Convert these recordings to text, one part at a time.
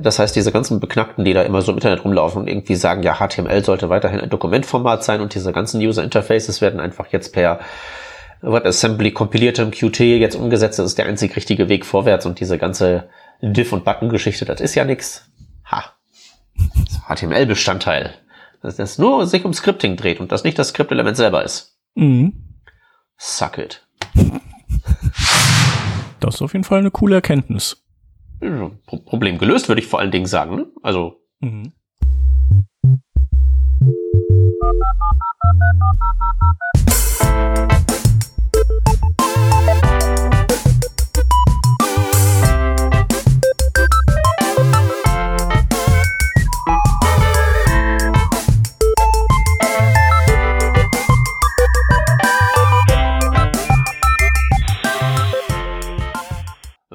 Das heißt, diese ganzen Beknackten, die da immer so im Internet rumlaufen und irgendwie sagen, ja, HTML sollte weiterhin ein Dokumentformat sein und diese ganzen User Interfaces werden einfach jetzt per WebAssembly kompiliertem Qt jetzt umgesetzt. Das ist der einzig richtige Weg vorwärts und diese ganze Diff- und Button-Geschichte, das ist ja nix. Ha. HTML-Bestandteil. Dass das nur sich um Scripting dreht und das nicht das Skriptelement selber ist. Mhm. Suck it. Das ist auf jeden Fall eine coole Erkenntnis. Pro Problem gelöst, würde ich vor allen Dingen sagen. Ne? Also. Mhm.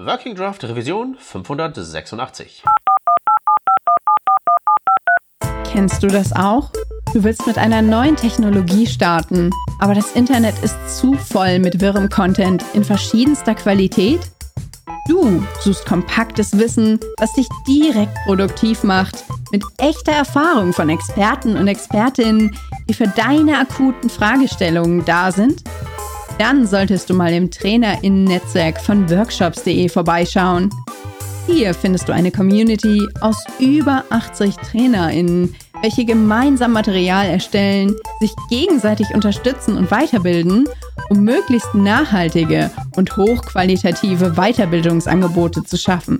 Working Draft Revision 586. Kennst du das auch? Du willst mit einer neuen Technologie starten, aber das Internet ist zu voll mit wirrem Content in verschiedenster Qualität? Du suchst kompaktes Wissen, was dich direkt produktiv macht, mit echter Erfahrung von Experten und Expertinnen, die für deine akuten Fragestellungen da sind? Dann solltest du mal im Trainerinnen-Netzwerk von workshops.de vorbeischauen. Hier findest du eine Community aus über 80 Trainerinnen, welche gemeinsam Material erstellen, sich gegenseitig unterstützen und weiterbilden, um möglichst nachhaltige und hochqualitative Weiterbildungsangebote zu schaffen.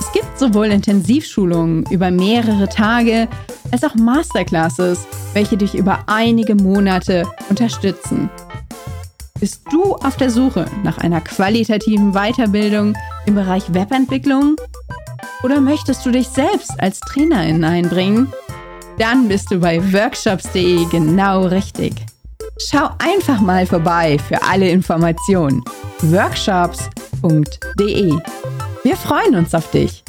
Es gibt sowohl Intensivschulungen über mehrere Tage als auch Masterclasses, welche dich über einige Monate unterstützen. Bist du auf der Suche nach einer qualitativen Weiterbildung im Bereich Webentwicklung? Oder möchtest du dich selbst als Trainerin einbringen? Dann bist du bei workshops.de genau richtig. Schau einfach mal vorbei für alle Informationen. workshops.de. Wir freuen uns auf dich.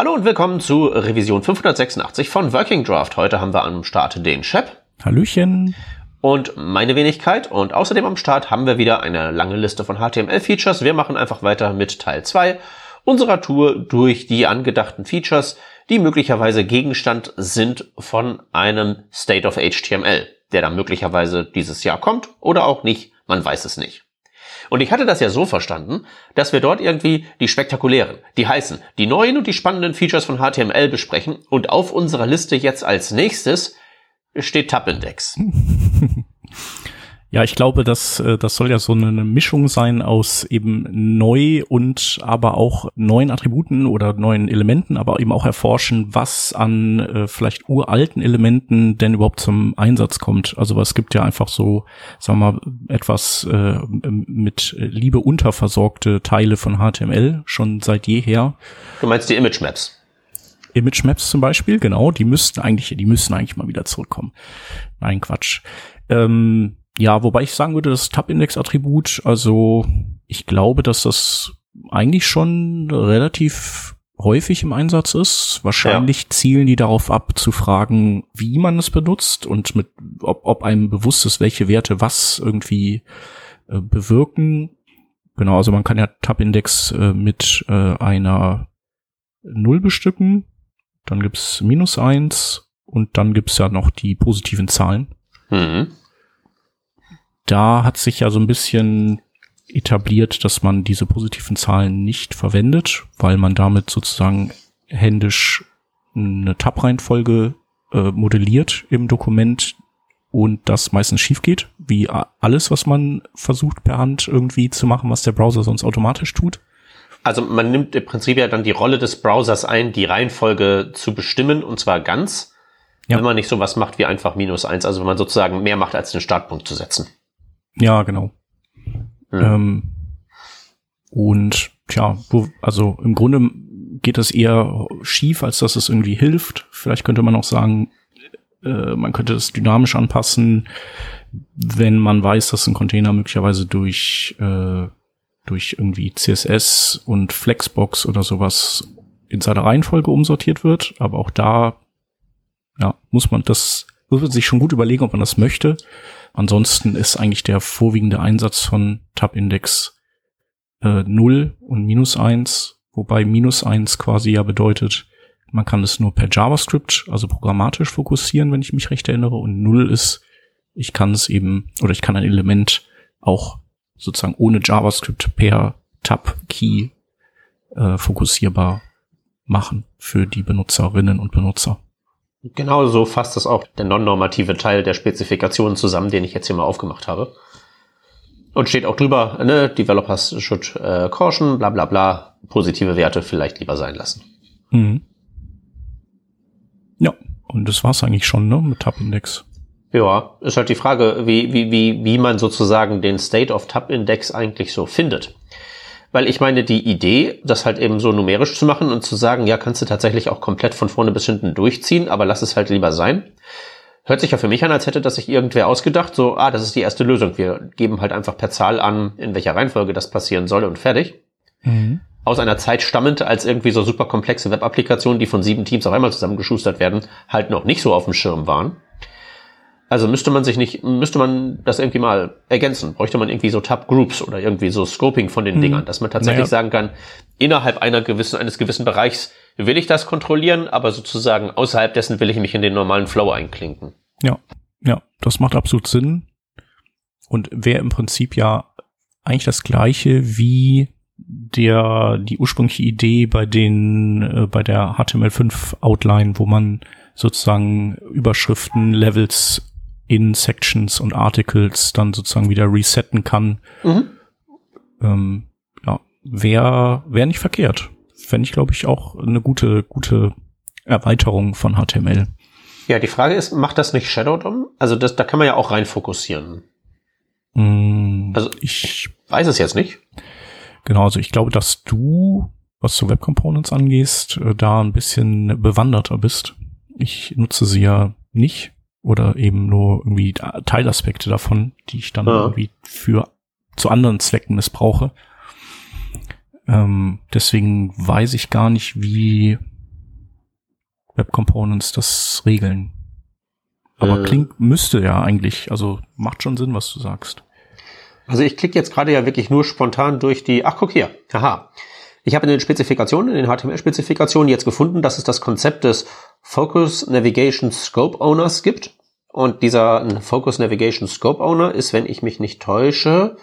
Hallo und willkommen zu Revision 586 von Working Draft. Heute haben wir am Start den Shep. Hallöchen. Und meine Wenigkeit. Und außerdem am Start haben wir wieder eine lange Liste von HTML-Features. Wir machen einfach weiter mit Teil 2 unserer Tour durch die angedachten Features, die möglicherweise Gegenstand sind von einem State of HTML, der dann möglicherweise dieses Jahr kommt oder auch nicht. Man weiß es nicht. Und ich hatte das ja so verstanden, dass wir dort irgendwie die spektakulären, die heißen, die neuen und die spannenden Features von HTML besprechen und auf unserer Liste jetzt als nächstes steht Tab-Index. Ja, ich glaube, dass äh, das soll ja so eine Mischung sein aus eben neu und aber auch neuen Attributen oder neuen Elementen, aber eben auch erforschen, was an äh, vielleicht uralten Elementen denn überhaupt zum Einsatz kommt. Also es gibt ja einfach so, sagen wir mal, etwas äh, mit Liebe unterversorgte Teile von HTML schon seit jeher. Du meinst die Image Maps? Image Maps zum Beispiel, genau, die müssten eigentlich, die müssten eigentlich mal wieder zurückkommen. Nein, Quatsch. Ähm, ja, wobei ich sagen würde, das Tab-Index-Attribut, also ich glaube, dass das eigentlich schon relativ häufig im Einsatz ist. Wahrscheinlich ja. zielen die darauf ab, zu fragen, wie man es benutzt und mit, ob, ob einem bewusst ist, welche Werte was irgendwie äh, bewirken. Genau, also man kann ja Tab-Index äh, mit äh, einer Null bestücken, dann gibt's minus eins und dann gibt's ja noch die positiven Zahlen. Mhm da hat sich ja so ein bisschen etabliert, dass man diese positiven Zahlen nicht verwendet, weil man damit sozusagen händisch eine Tab-Reihenfolge äh, modelliert im Dokument und das meistens schief geht, wie alles, was man versucht per Hand irgendwie zu machen, was der Browser sonst automatisch tut. Also man nimmt im Prinzip ja dann die Rolle des Browsers ein, die Reihenfolge zu bestimmen und zwar ganz, ja. wenn man nicht so was macht wie einfach minus eins, also wenn man sozusagen mehr macht, als den Startpunkt zu setzen. Ja, genau. Mhm. Ähm, und tja, wo, also im Grunde geht das eher schief, als dass es irgendwie hilft. Vielleicht könnte man auch sagen, äh, man könnte es dynamisch anpassen, wenn man weiß, dass ein Container möglicherweise durch, äh, durch irgendwie CSS und Flexbox oder sowas in seiner Reihenfolge umsortiert wird. Aber auch da ja, muss man das, muss man sich schon gut überlegen, ob man das möchte. Ansonsten ist eigentlich der vorwiegende Einsatz von Tab-Index äh, 0 und minus 1, wobei minus 1 quasi ja bedeutet, man kann es nur per JavaScript, also programmatisch fokussieren, wenn ich mich recht erinnere. Und 0 ist, ich kann es eben, oder ich kann ein Element auch sozusagen ohne JavaScript per Tab-Key äh, fokussierbar machen für die Benutzerinnen und Benutzer. Genau so fasst das auch der non-normative Teil der Spezifikation zusammen, den ich jetzt hier mal aufgemacht habe. Und steht auch drüber, ne, Developers should äh, caution, bla bla bla, positive Werte vielleicht lieber sein lassen. Mhm. Ja, und das war's eigentlich schon, ne, mit Tab-Index. Ja, ist halt die Frage, wie, wie, wie, wie man sozusagen den State of Tab-Index eigentlich so findet. Weil ich meine, die Idee, das halt eben so numerisch zu machen und zu sagen, ja, kannst du tatsächlich auch komplett von vorne bis hinten durchziehen, aber lass es halt lieber sein. Hört sich ja für mich an, als hätte das sich irgendwer ausgedacht, so, ah, das ist die erste Lösung. Wir geben halt einfach per Zahl an, in welcher Reihenfolge das passieren soll und fertig. Mhm. Aus einer Zeit stammend, als irgendwie so super komplexe Web-Applikationen, die von sieben Teams auf einmal zusammengeschustert werden, halt noch nicht so auf dem Schirm waren. Also müsste man sich nicht, müsste man das irgendwie mal ergänzen. Bräuchte man irgendwie so Tab Groups oder irgendwie so Scoping von den hm. Dingern, dass man tatsächlich naja. sagen kann, innerhalb einer gewissen, eines gewissen Bereichs will ich das kontrollieren, aber sozusagen außerhalb dessen will ich mich in den normalen Flow einklinken. Ja, ja, das macht absolut Sinn. Und wäre im Prinzip ja eigentlich das gleiche wie der, die ursprüngliche Idee bei den, äh, bei der HTML5 Outline, wo man sozusagen Überschriften, Levels in Sections und Articles dann sozusagen wieder resetten kann. Mhm. Ähm, ja, wäre wär nicht verkehrt. Fände ich, glaube ich, auch eine gute, gute Erweiterung von HTML. Ja, die Frage ist, macht das nicht Shadow DOM? Also das, da kann man ja auch rein fokussieren. Mm, also ich, ich weiß es jetzt nicht. Genau, also ich glaube, dass du, was zu Web Components angehst, äh, da ein bisschen bewanderter bist. Ich nutze sie ja nicht oder eben nur irgendwie Teilaspekte davon, die ich dann ja. irgendwie für zu anderen Zwecken missbrauche. Ähm, deswegen weiß ich gar nicht, wie Web Components das regeln. Aber äh. klingt, müsste ja eigentlich, also macht schon Sinn, was du sagst. Also ich klicke jetzt gerade ja wirklich nur spontan durch die, ach guck hier, haha. Ich habe in den Spezifikationen, in den HTML-Spezifikationen jetzt gefunden, dass es das Konzept des Focus Navigation Scope Owners gibt. Und dieser Focus Navigation Scope Owner ist, wenn ich mich nicht täusche,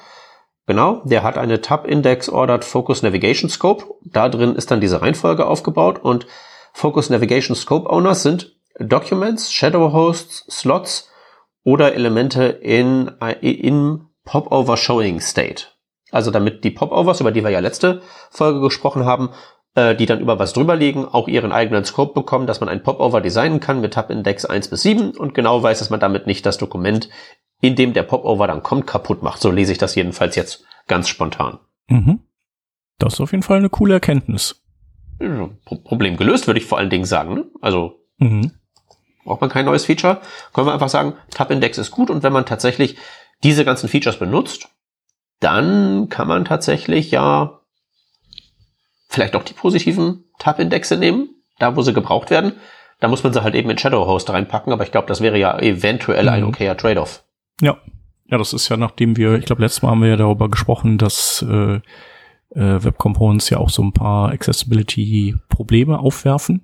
genau, der hat eine Tab Index Ordered Focus Navigation Scope. Da drin ist dann diese Reihenfolge aufgebaut und Focus Navigation Scope Owners sind Documents, Shadow Hosts, Slots oder Elemente in, in Popover Showing State. Also damit die Popovers, über die wir ja letzte Folge gesprochen haben, äh, die dann über was drüber liegen, auch ihren eigenen Scope bekommen, dass man ein Popover designen kann mit Tab-Index 1 bis 7 und genau weiß, dass man damit nicht das Dokument, in dem der Popover dann kommt, kaputt macht. So lese ich das jedenfalls jetzt ganz spontan. Mhm. Das ist auf jeden Fall eine coole Erkenntnis. Problem gelöst, würde ich vor allen Dingen sagen. Ne? Also mhm. braucht man kein neues Feature. Können wir einfach sagen, Tab-Index ist gut und wenn man tatsächlich diese ganzen Features benutzt, dann kann man tatsächlich ja vielleicht auch die positiven Tab-Indexe nehmen, da wo sie gebraucht werden. Da muss man sie halt eben in Shadowhost reinpacken, aber ich glaube, das wäre ja eventuell mhm. ein okayer Trade-off. Ja. Ja, das ist ja, nachdem wir, ich glaube, letztes Mal haben wir ja darüber gesprochen, dass äh, äh, Web Components ja auch so ein paar Accessibility-Probleme aufwerfen.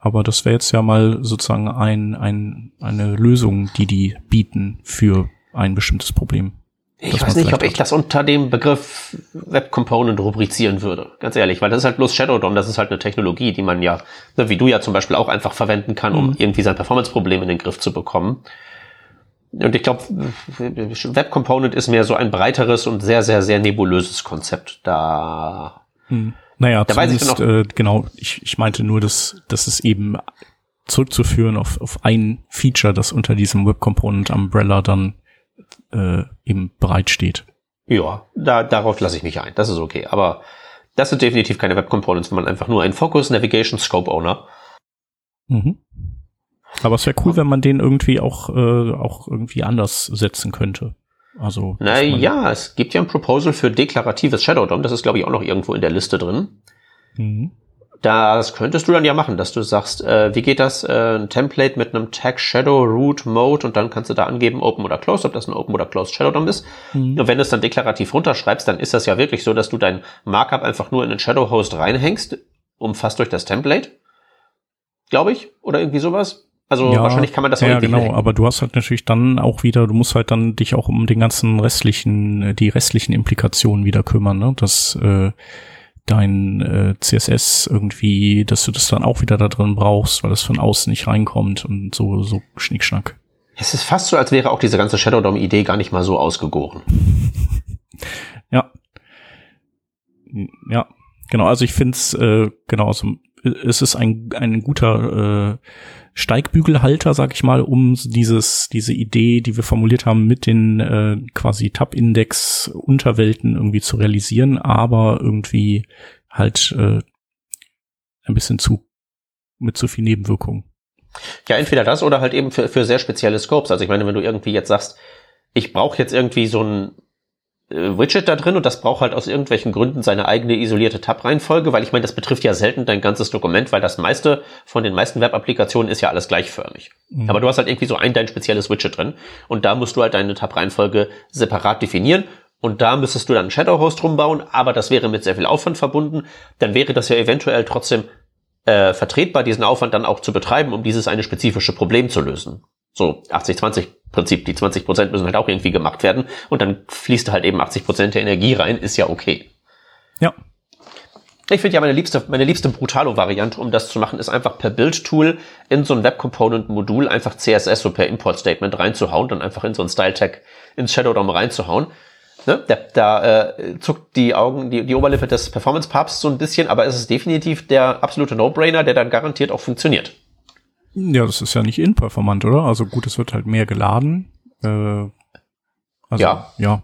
Aber das wäre jetzt ja mal sozusagen ein, ein, eine Lösung, die die bieten für ein bestimmtes Problem. Ich weiß nicht, ob ich das unter dem Begriff Web Component rubrizieren würde. Ganz ehrlich, weil das ist halt bloß Shadow DOM, das ist halt eine Technologie, die man ja, ne, wie du ja zum Beispiel auch einfach verwenden kann, um mhm. irgendwie sein Performance-Problem in den Griff zu bekommen. Und ich glaube, Web Component ist mehr so ein breiteres und sehr, sehr, sehr nebulöses Konzept. Da. Mhm. Naja, da weiß ich noch, äh, genau, ich, ich meinte nur, dass, dass es eben zurückzuführen auf, auf ein Feature, das unter diesem Web Component Umbrella dann äh, eben bereitsteht. Ja, da, darauf lasse ich mich ein. Das ist okay. Aber das sind definitiv keine Web Components, sondern einfach nur ein Focus Navigation Scope Owner. Mhm. Aber es wäre cool, wenn man den irgendwie auch, äh, auch irgendwie anders setzen könnte. Also. Naja, es gibt ja ein Proposal für deklaratives Shadow DOM. Das ist, glaube ich, auch noch irgendwo in der Liste drin. Mhm. Das könntest du dann ja machen, dass du sagst, äh, wie geht das? Äh, ein Template mit einem Tag Shadow Root Mode und dann kannst du da angeben Open oder Closed, ob das ein Open oder Closed Shadow DOM ist. Mhm. Und wenn du es dann deklarativ runterschreibst, dann ist das ja wirklich so, dass du dein Markup einfach nur in den Shadow Host reinhängst, umfasst durch das Template. Glaube ich. Oder irgendwie sowas. Also ja, wahrscheinlich kann man das auch Ja, genau, hacken. aber du hast halt natürlich dann auch wieder, du musst halt dann dich auch um den ganzen restlichen, äh, die restlichen Implikationen wieder kümmern, ne? Das äh, dein äh, CSS irgendwie, dass du das dann auch wieder da drin brauchst, weil das von außen nicht reinkommt und so, so Schnickschnack. Es ist fast so, als wäre auch diese ganze Shadow DOM-Idee gar nicht mal so ausgegoren. ja. Ja, genau, also ich finde es, äh, genau, also es ist ein, ein guter äh, Steigbügelhalter, sag ich mal, um dieses, diese Idee, die wir formuliert haben, mit den äh, quasi Tab-Index-Unterwelten irgendwie zu realisieren, aber irgendwie halt äh, ein bisschen zu mit zu viel Nebenwirkungen. Ja, entweder das oder halt eben für, für sehr spezielle Scopes. Also ich meine, wenn du irgendwie jetzt sagst, ich brauche jetzt irgendwie so ein Widget da drin und das braucht halt aus irgendwelchen Gründen seine eigene isolierte Tab-Reihenfolge, weil ich meine, das betrifft ja selten dein ganzes Dokument, weil das meiste von den meisten Web-Applikationen ist ja alles gleichförmig. Mhm. Aber du hast halt irgendwie so ein dein spezielles Widget drin und da musst du halt deine Tab-Reihenfolge separat definieren und da müsstest du dann einen Shadow-Host rumbauen, aber das wäre mit sehr viel Aufwand verbunden. Dann wäre das ja eventuell trotzdem äh, vertretbar, diesen Aufwand dann auch zu betreiben, um dieses eine spezifische Problem zu lösen. So 80-20 Prinzip, die 20 Prozent müssen halt auch irgendwie gemacht werden und dann fließt halt eben 80 Prozent der Energie rein, ist ja okay. Ja. Ich finde ja meine liebste, meine liebste Brutalo-Variante, um das zu machen, ist einfach per Build-Tool in so ein Web-Component-Modul einfach CSS so per Import-Statement reinzuhauen, dann einfach in so ein Style-Tag ins Shadow DOM reinzuhauen. Ne? Da, da äh, zuckt die Augen, die, die Oberlippe des Performance-Papsts so ein bisschen, aber es ist definitiv der absolute No-Brainer, der dann garantiert auch funktioniert. Ja, das ist ja nicht inperformant, oder? Also gut, es wird halt mehr geladen. Äh, also, ja. Ja.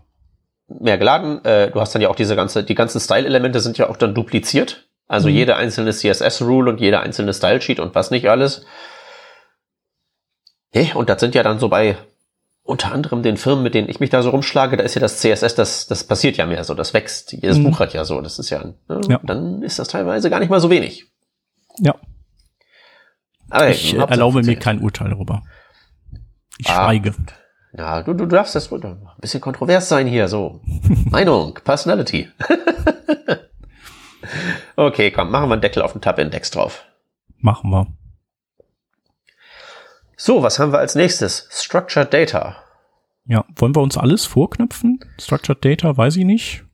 Mehr geladen. Äh, du hast dann ja auch diese ganze, die ganzen Style-Elemente sind ja auch dann dupliziert. Also mhm. jede einzelne CSS-Rule und jede einzelne Style-Sheet und was nicht alles. Hey, und das sind ja dann so bei unter anderem den Firmen, mit denen ich mich da so rumschlage, da ist ja das CSS, das, das passiert ja mehr so, das wächst. Jedes mhm. Buch hat ja so, das ist ja, ne? ja, dann ist das teilweise gar nicht mal so wenig. Ja. Aber ich äh, erlaube mir kein Urteil darüber. Ich ah, schweige. Ja, du, du darfst das ein bisschen kontrovers sein hier, so. Meinung, Personality. okay, komm, machen wir einen Deckel auf den Tab-Index drauf. Machen wir. So, was haben wir als nächstes? Structured Data. Ja, wollen wir uns alles vorknüpfen? Structured Data, weiß ich nicht.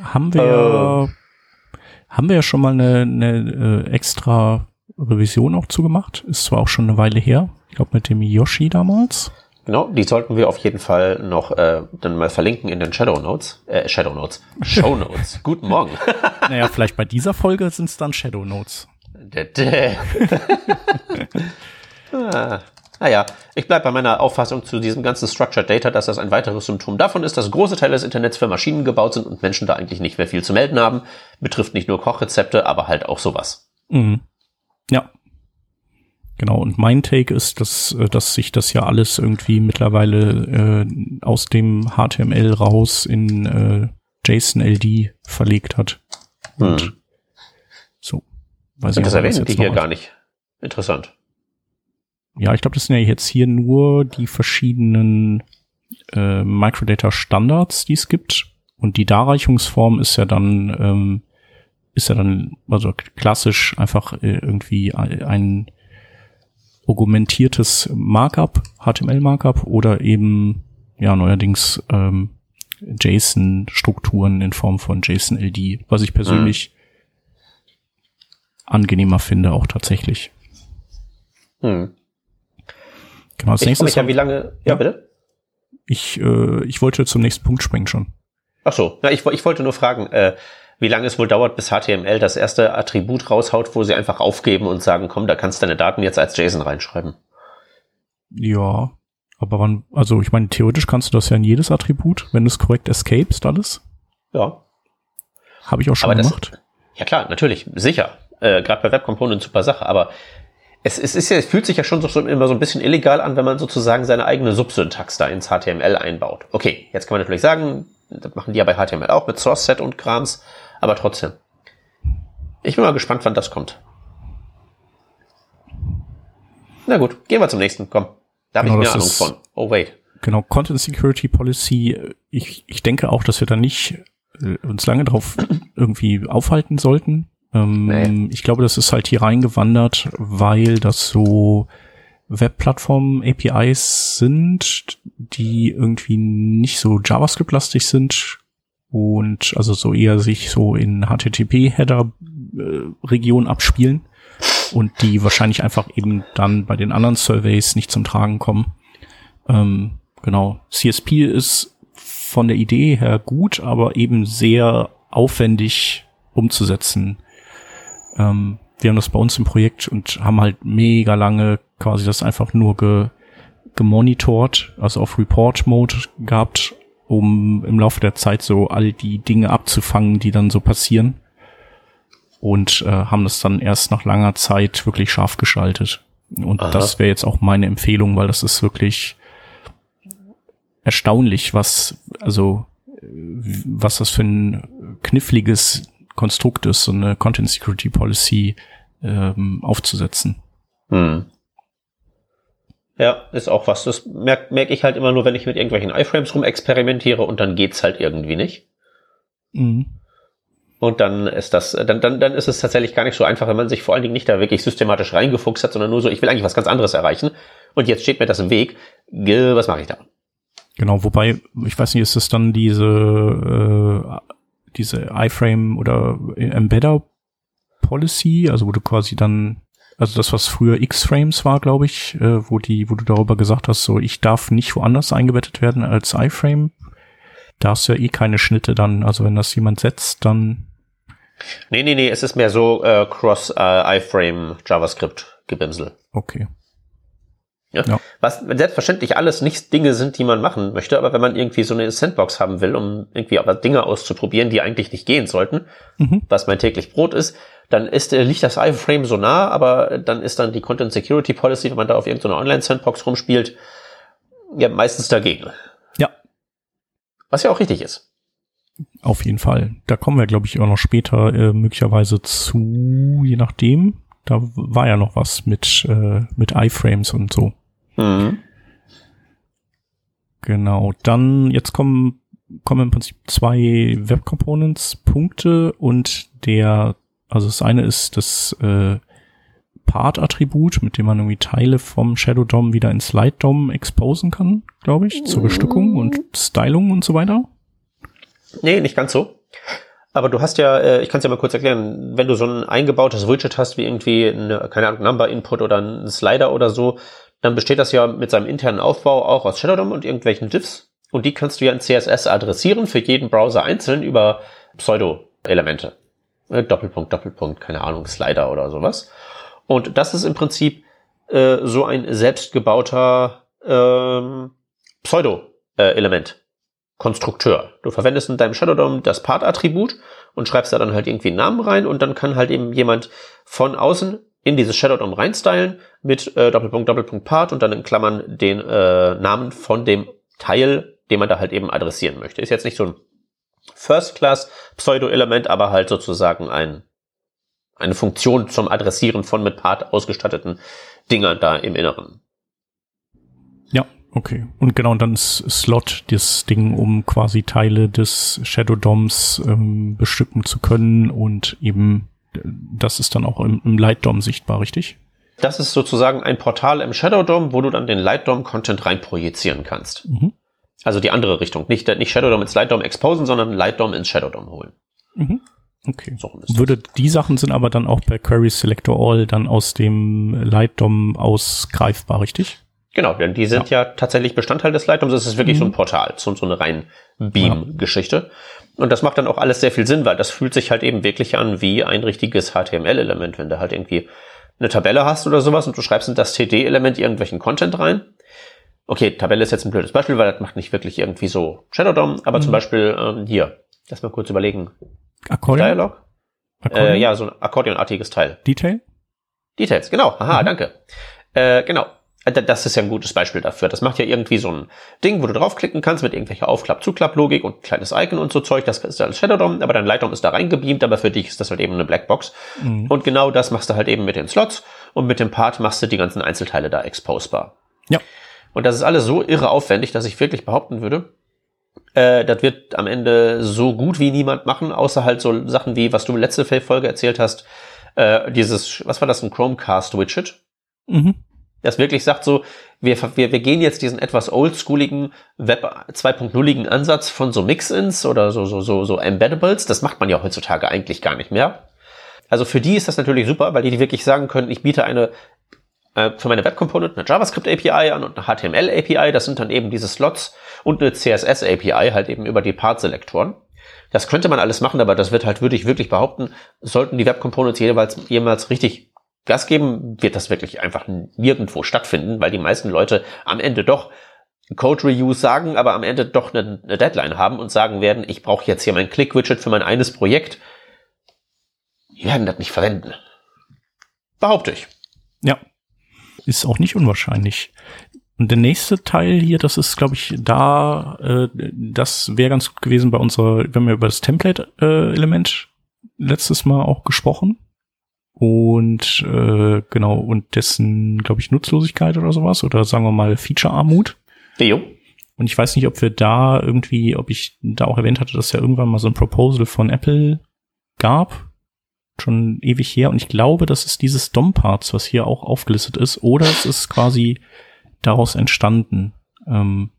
Haben wir, äh, haben wir ja schon mal eine, eine äh, extra Revision auch zugemacht. Ist zwar auch schon eine Weile her. Ich glaube mit dem Yoshi damals. Genau, die sollten wir auf jeden Fall noch äh, dann mal verlinken in den Shadow Notes. Äh, Shadow Notes. Show Notes. Guten Morgen. naja, vielleicht bei dieser Folge sind es dann Shadow Notes. ah, naja, ich bleibe bei meiner Auffassung zu diesem ganzen Structured Data, dass das ein weiteres Symptom davon ist, dass große Teile des Internets für Maschinen gebaut sind und Menschen da eigentlich nicht mehr viel zu melden haben. Betrifft nicht nur Kochrezepte, aber halt auch sowas. Mhm. Ja. Genau, und mein Take ist, dass, äh, dass sich das ja alles irgendwie mittlerweile äh, aus dem HTML raus in äh, JSON-LD verlegt hat. Und hm. so. Weiß und das erwähnen die hier gar nicht. Interessant. Ja, ich glaube, das sind ja jetzt hier nur die verschiedenen äh, Microdata-Standards, die es gibt. Und die Darreichungsform ist ja dann ähm, ist ja dann also klassisch einfach äh, irgendwie ein argumentiertes Markup, HTML-Markup oder eben ja neuerdings ähm, JSON-Strukturen in Form von JSON-LD, was ich persönlich mhm. angenehmer finde, auch tatsächlich. Hm. Genau, als ich nächstes. Ja, wie lange? Ja, ja, bitte. Ich, äh, ich wollte zum nächsten Punkt springen schon. Ach so, ja, ich, ich wollte nur fragen, äh, wie lange es wohl dauert, bis HTML das erste Attribut raushaut, wo sie einfach aufgeben und sagen, komm, da kannst du deine Daten jetzt als JSON reinschreiben. Ja, aber wann, also ich meine, theoretisch kannst du das ja in jedes Attribut, wenn du es korrekt escapest, alles. Ja. Habe ich auch schon aber gemacht. Das, ja klar, natürlich, sicher. Äh, Gerade bei Web Component super Sache, aber es, es, ist ja, es fühlt sich ja schon so, immer so ein bisschen illegal an, wenn man sozusagen seine eigene Subsyntax da ins HTML einbaut. Okay, jetzt kann man natürlich sagen, das machen die ja bei HTML auch mit Source Set und Krams. Aber trotzdem. Ich bin mal gespannt, wann das kommt. Na gut, gehen wir zum nächsten. Komm. Da habe genau, ich mehr Ahnung von. Oh, wait. Genau, Content Security Policy. Ich, ich denke auch, dass wir da nicht äh, uns lange drauf irgendwie aufhalten sollten. Ähm, nee. Ich glaube, das ist halt hier reingewandert, weil das so Webplattformen, APIs sind, die irgendwie nicht so JavaScript-lastig sind, und also so eher sich so in HTTP-Header-Region abspielen und die wahrscheinlich einfach eben dann bei den anderen Surveys nicht zum Tragen kommen. Ähm, genau. CSP ist von der Idee her gut, aber eben sehr aufwendig umzusetzen. Ähm, wir haben das bei uns im Projekt und haben halt mega lange quasi das einfach nur ge, gemonitort, also auf Report-Mode gehabt, um im Laufe der Zeit so all die Dinge abzufangen, die dann so passieren. Und äh, haben das dann erst nach langer Zeit wirklich scharf geschaltet. Und Aha. das wäre jetzt auch meine Empfehlung, weil das ist wirklich erstaunlich, was, also, was das für ein kniffliges Konstrukt ist, so eine Content Security Policy ähm, aufzusetzen. Hm. Ja, ist auch was. Das merke merk ich halt immer nur, wenn ich mit irgendwelchen iFrames rumexperimentiere und dann geht's halt irgendwie nicht. Mhm. Und dann ist das, dann, dann, dann ist es tatsächlich gar nicht so einfach, wenn man sich vor allen Dingen nicht da wirklich systematisch reingefuchst hat, sondern nur so, ich will eigentlich was ganz anderes erreichen. Und jetzt steht mir das im Weg. Ge- Was mache ich da? Genau, wobei, ich weiß nicht, ist es dann diese, äh, diese iFrame oder Embedder Policy, also wo du quasi dann, also das, was früher X-Frames war, glaube ich, äh, wo die, wo du darüber gesagt hast, so ich darf nicht woanders eingebettet werden als iFrame. Da hast du ja eh keine Schnitte dann, also wenn das jemand setzt, dann Nee, nee, nee, es ist mehr so äh, Cross äh, iFrame JavaScript Gebimsel. okay. Ja? Ja. Was selbstverständlich alles nicht Dinge sind, die man machen möchte, aber wenn man irgendwie so eine Sandbox haben will, um irgendwie aber Dinge auszuprobieren, die eigentlich nicht gehen sollten, Mhm. was mein täglich Brot ist, dann ist, äh, liegt das iFrame so nah, aber dann ist dann die Content Security Policy, wenn man da auf irgendeiner Online-Sandbox rumspielt, ja meistens dagegen. Ja. Was ja auch richtig ist. Auf jeden Fall. Da kommen wir, glaube ich, auch noch später äh, möglicherweise zu, je nachdem. Da war ja noch was mit, äh, mit iFrames und so. Mhm. Genau. Dann, jetzt kommen, kommen im Prinzip zwei Web Components Punkte und der, also das eine ist das äh, Part-Attribut, mit dem man irgendwie Teile vom Shadow DOM wieder ins Light DOM exposen kann, glaube ich, zur Bestückung und Stylung und so weiter. Nee, nicht ganz so. Aber du hast ja, äh, ich kann es ja mal kurz erklären, wenn du so ein eingebautes Widget hast, wie irgendwie eine, keine Ahnung, Number Input oder ein Slider oder so, dann besteht das ja mit seinem internen Aufbau auch aus Shadow DOM und irgendwelchen Diffs. Und die kannst du ja in CSS adressieren für jeden Browser einzeln über Pseudo-Elemente. Äh, Doppelpunkt, Doppelpunkt, keine Ahnung, Slider oder sowas. Und das ist im Prinzip äh, so ein selbstgebauter ähm, Pseudo-Element. Konstrukteur. Du verwendest in deinem Shadow DOM das Part-Attribut und schreibst da dann halt irgendwie einen Namen rein und dann kann halt eben jemand von außen in dieses Shadow DOM reinstylen mit äh, Doppelpunkt, Doppelpunkt Part und dann in Klammern den äh, Namen von dem Teil, den man da halt eben adressieren möchte. Ist jetzt nicht so ein First-Class-Pseudo-Element, aber halt sozusagen ein, eine Funktion zum Adressieren von mit Part ausgestatteten Dingern da im Inneren. Ja, okay. Und genau, und dann ist Slot das Ding, um quasi Teile des Shadow DOMs ähm, bestücken zu können und eben das ist dann auch im, im Light DOM sichtbar, richtig? Das ist sozusagen ein Portal im Shadow DOM, wo du dann den Light DOM Content reinprojizieren kannst. Mhm. Also die andere Richtung. Nicht, nicht Shadow DOM ins Light DOM exposen, sondern Light DOM ins Shadow DOM holen. Mhm. Okay. So. Würde die Sachen sind aber dann auch per Query Selector All dann aus dem Light DOM ausgreifbar, richtig? Genau, denn die sind ja, tatsächlich Bestandteil des Light DOMs. Es ist wirklich so ein Portal, so, so eine rein Beam-Geschichte. Und das macht dann auch alles sehr viel Sinn, weil das fühlt sich halt eben wirklich an wie ein richtiges HTML-Element, wenn du halt irgendwie eine Tabelle hast oder sowas und du schreibst in das TD-Element irgendwelchen Content rein. Okay, Tabelle ist jetzt ein blödes Beispiel, weil das macht nicht wirklich irgendwie so Shadow DOM, aber zum Beispiel ähm, hier, lass mal kurz überlegen. Akkordeon? Dialog? Akkordeon? Äh, ja, so ein Akkordeonartiges Teil. Detail? Details, genau. Haha, danke. Äh, genau. Da- Das ist ja ein gutes Beispiel dafür. Das macht ja irgendwie so ein Ding, wo du draufklicken kannst mit irgendwelcher Aufklapp-Zuklapp-Logik und ein kleines Icon und so Zeug. Das ist alles Shadow DOM, aber dein Light DOM ist da reingebeamt, aber für dich ist das halt eben eine Blackbox. Und genau das machst du halt eben mit den Slots. und mit dem Part machst du die ganzen Einzelteile da exposbar. Ja. Und das ist alles so irre aufwendig, dass ich wirklich behaupten würde, äh, das wird am Ende so gut wie niemand machen, außer halt so Sachen wie, was du letzte Folge erzählt hast, äh, dieses, was war das, ein Chromecast-Widget? Mhm. Das wirklich sagt so, wir, wir, wir gehen jetzt diesen etwas oldschooligen Web 2.0igen Ansatz von so Mix-Ins oder so, so, so, so Embeddables. Das macht man ja heutzutage eigentlich gar nicht mehr. Also für die ist das natürlich super, weil die wirklich sagen können, ich biete eine für meine Web Component eine JavaScript API an und eine HTML API. Das sind dann eben diese Slots und eine CSS API halt eben über die Part Selektoren. Das könnte man alles machen, aber das wird halt, würde ich wirklich behaupten, sollten die Web Components jeweils, jemals richtig Gas geben, wird das wirklich einfach nirgendwo stattfinden, weil die meisten Leute am Ende doch Code Reuse sagen, aber am Ende doch eine, eine Deadline haben und sagen werden, ich brauche jetzt hier mein Click-Widget für mein eines Projekt. Die werden das nicht verwenden. Behaupte ich. Ja. Ist auch nicht unwahrscheinlich. Und der nächste Teil hier, das ist, glaube ich, da, äh, das wäre ganz gut gewesen bei unserer, wenn wir über das Template-Element äh, letztes Mal auch gesprochen und äh, genau und dessen, glaube ich, Nutzlosigkeit oder sowas oder sagen wir mal Feature-Armut. Jo. Und ich weiß nicht, ob wir da irgendwie, ob ich da auch erwähnt hatte, dass ja irgendwann mal so ein Proposal von Apple gab, schon ewig her. Und ich glaube, das ist dieses DOM-Parts, was hier auch aufgelistet ist, oder es ist quasi daraus entstanden. Ähm,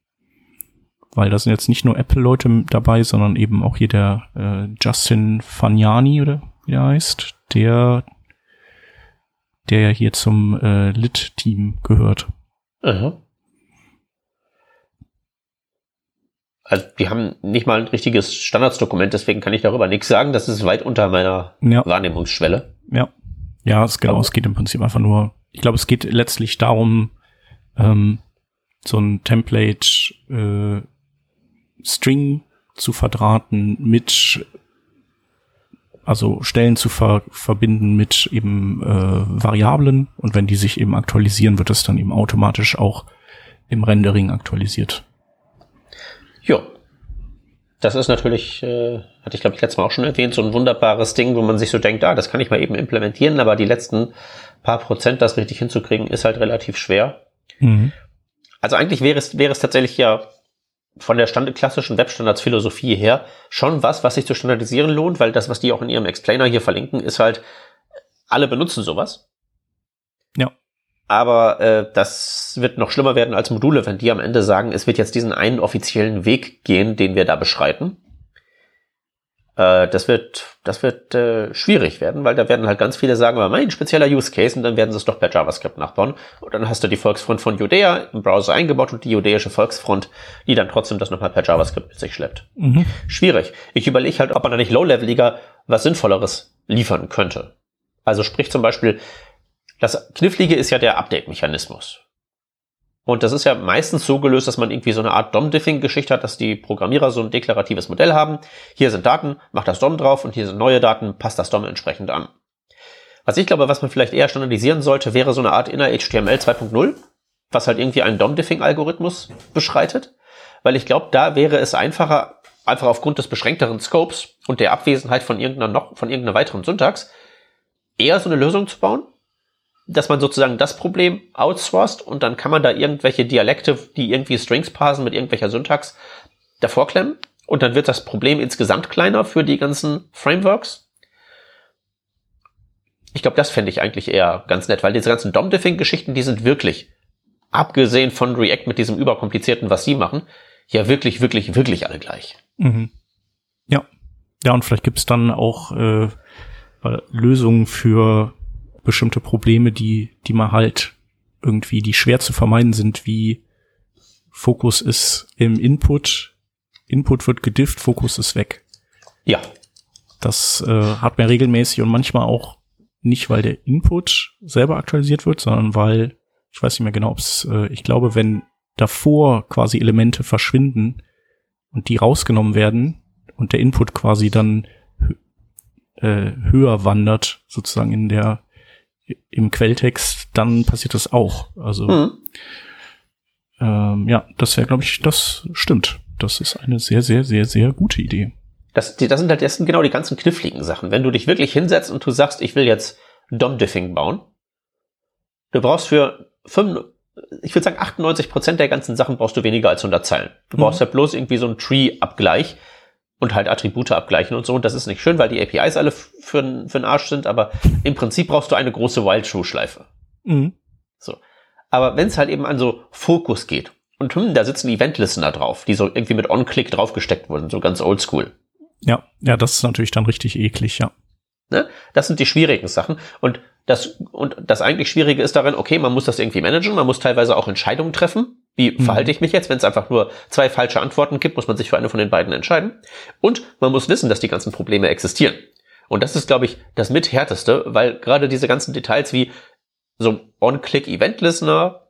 weil da sind jetzt nicht nur Apple-Leute dabei, sondern eben auch hier der äh, Justin Fagnani oder wie der heißt, der der ja hier zum äh, Lit-Team gehört. Aha. Also die haben nicht mal ein richtiges Standardsdokument, deswegen kann ich darüber nichts sagen. Das ist weit unter meiner ja. Wahrnehmungsschwelle. Ja. Ja, es, genau, es geht im Prinzip einfach nur, ich glaube, es geht letztlich darum, ähm, so ein Template äh, String zu verdrahten mit also Stellen zu ver verbinden mit eben äh, Variablen und wenn die sich eben aktualisieren, wird es dann eben automatisch auch im Rendering aktualisiert. Ja. Das ist natürlich, äh, hatte ich glaube ich letztes Mal auch schon erwähnt, so ein wunderbares Ding, wo man sich so denkt, ah, das kann ich mal eben implementieren, aber die letzten paar Prozent, das richtig hinzukriegen, ist halt relativ schwer. Mhm. Also eigentlich wäre es, wäre es tatsächlich ja von der Stand klassischen Webstandardsphilosophie her schon was, was sich zu standardisieren lohnt, weil das, was die auch in ihrem Explainer hier verlinken, ist halt, alle benutzen sowas. Ja. Aber äh, das wird noch schlimmer werden als Module, wenn die am Ende sagen, es wird jetzt diesen einen offiziellen Weg gehen, den wir da beschreiten. Äh, das wird, das wird äh, schwierig werden, weil da werden halt ganz viele sagen, aber mein spezieller Use Case und dann werden sie es doch per JavaScript nachbauen. Und dann hast du die Volksfront von Judea im Browser eingebaut und die judäische Volksfront, die dann trotzdem das nochmal per JavaScript mit sich schleppt. Mhm. Schwierig. Ich überlege halt, ob man da nicht low-leveliger was Sinnvolleres liefern könnte. Also sprich zum Beispiel, das Knifflige ist ja der Update-Mechanismus. Und das ist ja meistens so gelöst, dass man irgendwie so eine Art DOM-Diffing-Geschichte hat, dass die Programmierer so ein deklaratives Modell haben. Hier sind Daten, macht das DOM drauf und hier sind neue Daten, passt das DOM entsprechend an. Was ich glaube, was man vielleicht eher standardisieren sollte, wäre so eine Art inner HTML 2.0, was halt irgendwie einen DOM-Diffing-Algorithmus beschreitet. Weil ich glaube, da wäre es einfacher, einfach aufgrund des beschränkteren Scopes und der Abwesenheit von irgendeiner noch, von irgendeiner weiteren Syntax, eher so eine Lösung zu bauen, dass man sozusagen das Problem outsourced und dann kann man da irgendwelche Dialekte, die irgendwie Strings parsen mit irgendwelcher Syntax, davor klemmen und dann wird das Problem insgesamt kleiner für die ganzen Frameworks. Ich glaube, das fände ich eigentlich eher ganz nett, weil diese ganzen DOM-Diffing-Geschichten, die sind wirklich, abgesehen von React mit diesem überkomplizierten, was sie machen, ja wirklich, wirklich, wirklich alle gleich. Mhm. Ja. Ja, und vielleicht gibt's dann auch äh, Lösungen für bestimmte Probleme, die, die man halt irgendwie, die schwer zu vermeiden sind, wie Fokus ist im Input, Input wird gedifft, Fokus ist weg. Ja. Das äh, hat man regelmäßig und manchmal auch nicht, weil der Input selber aktualisiert wird, sondern weil, ich weiß nicht mehr genau, ob es, äh, ich glaube, wenn davor quasi Elemente verschwinden und die rausgenommen werden und der Input quasi dann äh, höher wandert, sozusagen in der im Quelltext, dann passiert das auch. Also mhm. ähm, ja, das wäre, glaube ich, das stimmt. Das ist eine sehr, sehr, sehr, sehr gute Idee. Das, das sind halt jetzt genau die ganzen kniffligen Sachen. Wenn du dich wirklich hinsetzt und du sagst, ich will jetzt DOM-Diffing bauen, Du brauchst für 5, ich würde sagen 98 Prozent der ganzen Sachen brauchst du weniger als 100 Zeilen. Du brauchst Mhm. ja bloß irgendwie so einen Tree-Abgleich und halt Attribute abgleichen und so. Und das ist nicht schön, weil die APIs alle für, den Arsch sind, aber im Prinzip brauchst du eine große While-True-Schleife. Mhm. Aber wenn es halt eben an so Fokus geht und hm, da sitzen Event-Listener drauf, die so irgendwie mit On-Click draufgesteckt wurden, so ganz oldschool. Ja, ja, das ist natürlich dann richtig eklig, ja. Ne? Das sind die schwierigen Sachen. Und das, und das eigentlich Schwierige ist darin, okay, man muss das irgendwie managen, man muss teilweise auch Entscheidungen treffen. Wie Mhm. verhalte ich mich jetzt? Wenn es einfach nur zwei falsche Antworten gibt, muss man sich für eine von den beiden entscheiden. Und man muss wissen, dass die ganzen Probleme existieren. Und das ist, glaube ich, das mithärteste, weil gerade diese ganzen Details wie so On-Click-Event-Listener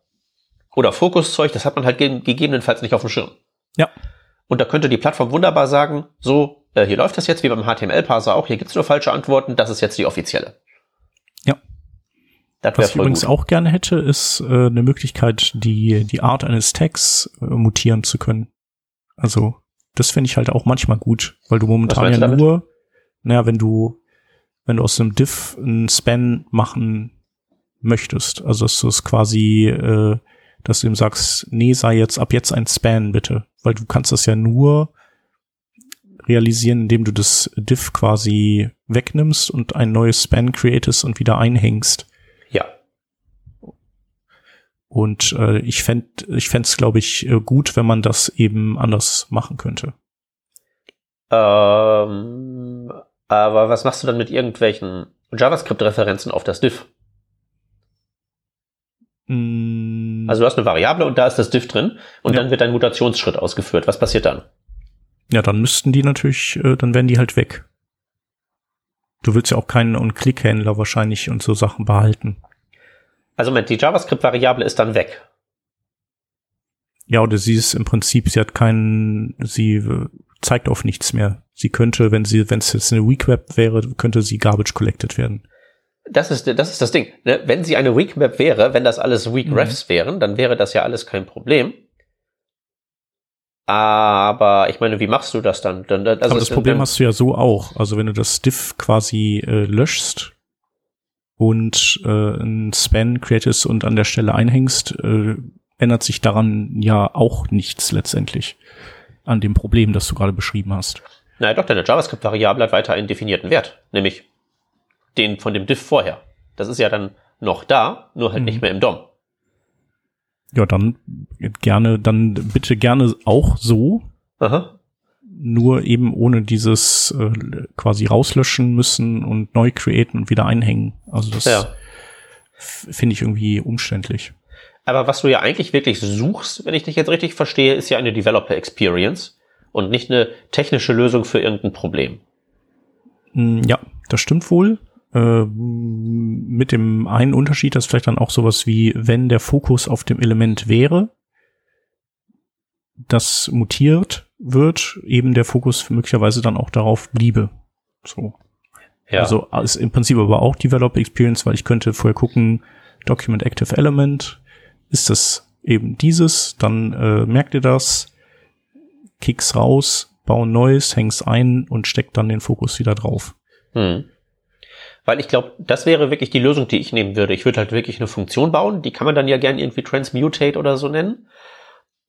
oder Fokuszeug, das hat man halt ge gegebenenfalls nicht auf dem Schirm. Ja. Und da könnte die Plattform wunderbar sagen, so, äh, hier läuft das jetzt wie beim HTML-Parser auch, hier gibt's nur falsche Antworten, das ist jetzt die offizielle. Was ich übrigens gut. auch gerne hätte, ist äh, eine Möglichkeit, die, die Art eines Tags äh, mutieren zu können. Also, das finde ich halt auch manchmal gut, weil du momentan ja nur, naja, wenn du, wenn du aus einem Diff einen Span machen möchtest, also dass du es quasi, äh, dass du ihm sagst, nee, sei jetzt ab jetzt ein Span bitte, weil du kannst das ja nur realisieren, indem du das Diff quasi wegnimmst und ein neues Span createst und wieder einhängst. Und äh, ich fänd, ich fänd's es, glaube ich, äh, gut, wenn man das eben anders machen könnte. Ähm, aber was machst du dann mit irgendwelchen JavaScript-Referenzen auf das Diff? Mm, Also du hast eine Variable und da ist das Diff drin und Ja. dann wird ein Mutationsschritt ausgeführt. Was passiert dann? ja, dann müssten die natürlich, äh, dann wären die halt weg. Du willst ja auch keinen On-Click-Händler wahrscheinlich und so Sachen behalten. Also Moment, die JavaScript-Variable ist dann weg. Ja, oder sie ist im Prinzip, sie hat keinen, sie äh, zeigt auf nichts mehr. Sie könnte, wenn sie, wenn es jetzt eine Weak Web wäre, könnte sie garbage collected werden. Das ist, das ist das Ding. Ne? Wenn sie eine Weak Map wäre, wenn das alles Weak Mhm. Refs wären, dann wäre das ja alles kein Problem. Aber ich meine, wie machst du das dann? dann also Aber das Problem dann, hast du ja so auch. Also wenn du das Diff quasi äh, löschst und äh, ein Span createst und an der Stelle einhängst, äh, ändert sich daran ja auch nichts letztendlich an dem Problem, das du gerade beschrieben hast. Naja, doch, deine JavaScript-Variable hat weiter einen definierten Wert, nämlich den von dem Diff vorher. Das ist ja dann noch da, nur halt Mhm. nicht mehr im DOM. Ja, dann gerne, dann bitte gerne auch so, Aha. Nur eben ohne dieses äh, quasi rauslöschen müssen und neu createn und wieder einhängen. Also das Ja. finde ich irgendwie umständlich. Aber was du ja eigentlich wirklich suchst, wenn ich dich jetzt richtig verstehe, ist ja eine Developer Experience und nicht eine technische Lösung für irgendein Problem. Mm, Ja, das stimmt wohl. Äh, mit dem einen Unterschied, dass vielleicht dann auch sowas wie, wenn der Fokus auf dem Element wäre, das mutiert wird, eben der Fokus möglicherweise dann auch darauf bliebe. So. Ja. Also ist im Prinzip aber auch Developer Experience, weil ich könnte vorher gucken, Document Active Element, ist das eben dieses, dann äh, merkt ihr das, kick's raus, bau ein neues, häng's ein und steckt dann den Fokus wieder drauf. Hm. Weil ich glaube, das wäre wirklich die Lösung, die ich nehmen würde. Ich würde halt wirklich eine Funktion bauen, die kann man dann ja gern irgendwie transmutate oder so nennen.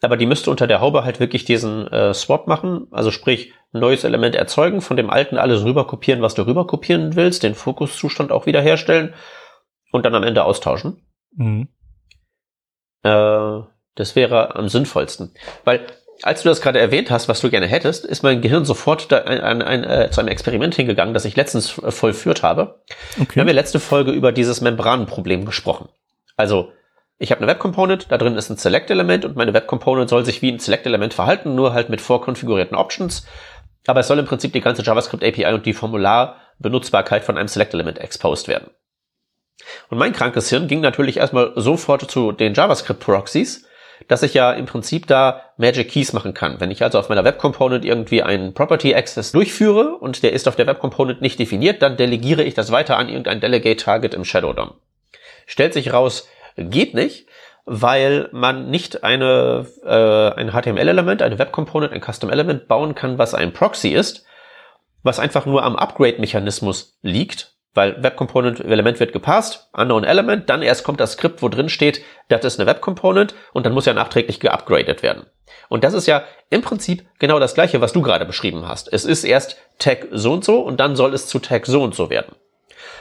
Aber die müsste unter der Haube halt wirklich diesen äh, Swap machen, also sprich, ein neues Element erzeugen, von dem alten alles rüber kopieren, was du rüber kopieren willst, den Fokuszustand auch wiederherstellen und dann am Ende austauschen. Mhm. Äh, das wäre am sinnvollsten. Weil, als du das gerade erwähnt hast, was du gerne hättest, ist mein Gehirn sofort da ein, ein, ein, äh, zu einem Experiment hingegangen, das ich letztens vollführt habe. Wir haben Okay. ja letzte Folge über dieses Membranenproblem gesprochen. Also, ich habe eine Web-Component, da drin ist ein Select-Element und meine Web-Component soll sich wie ein Select-Element verhalten, nur halt mit vorkonfigurierten Options. Aber es soll im Prinzip die ganze JavaScript-API und die Formularbenutzbarkeit von einem Select-Element exposed werden. Und mein krankes Hirn ging natürlich erstmal sofort zu den JavaScript-Proxies, dass ich ja im Prinzip da Magic Keys machen kann. Wenn ich also auf meiner Web Component irgendwie einen Property Access durchführe und der ist auf der Web Component nicht definiert, dann delegiere ich das weiter an irgendein Delegate Target im Shadow DOM. Stellt sich raus, geht nicht, weil man nicht eine, äh, ein HTML-Element, eine Web Component, ein Custom Element bauen kann, was ein Proxy ist, was einfach nur am Upgrade-Mechanismus liegt Weil Web Component Element wird gepasst, unknown Element, dann erst kommt das Skript, wo drin steht, das ist eine Web Component und dann muss ja nachträglich geupgradet werden. Und das ist ja im Prinzip genau das gleiche, was du gerade beschrieben hast. Es ist erst Tag so und so und dann soll es zu Tag so und so werden.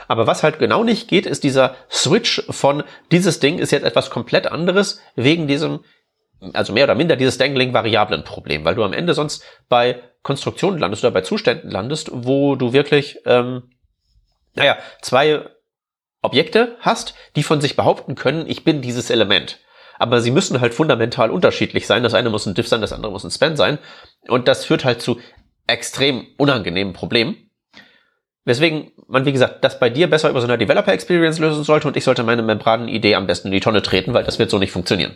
Aber was halt genau nicht geht, ist dieser Switch von dieses Ding ist jetzt etwas komplett anderes wegen diesem, also mehr oder minder dieses Dangling-Variablen-Problem, weil du am Ende sonst bei Konstruktionen landest oder bei Zuständen landest, wo du wirklich ähm, naja, zwei Objekte hast, die von sich behaupten können, ich bin dieses Element. Aber sie müssen halt fundamental unterschiedlich sein. Das eine muss ein Diff sein, das andere muss ein Span sein. Und das führt halt zu extrem unangenehmen Problemen. Weswegen man, wie gesagt, das bei dir besser über so eine Developer Experience lösen sollte und ich sollte meine Membranen-Idee am besten in die Tonne treten, weil das wird so nicht funktionieren.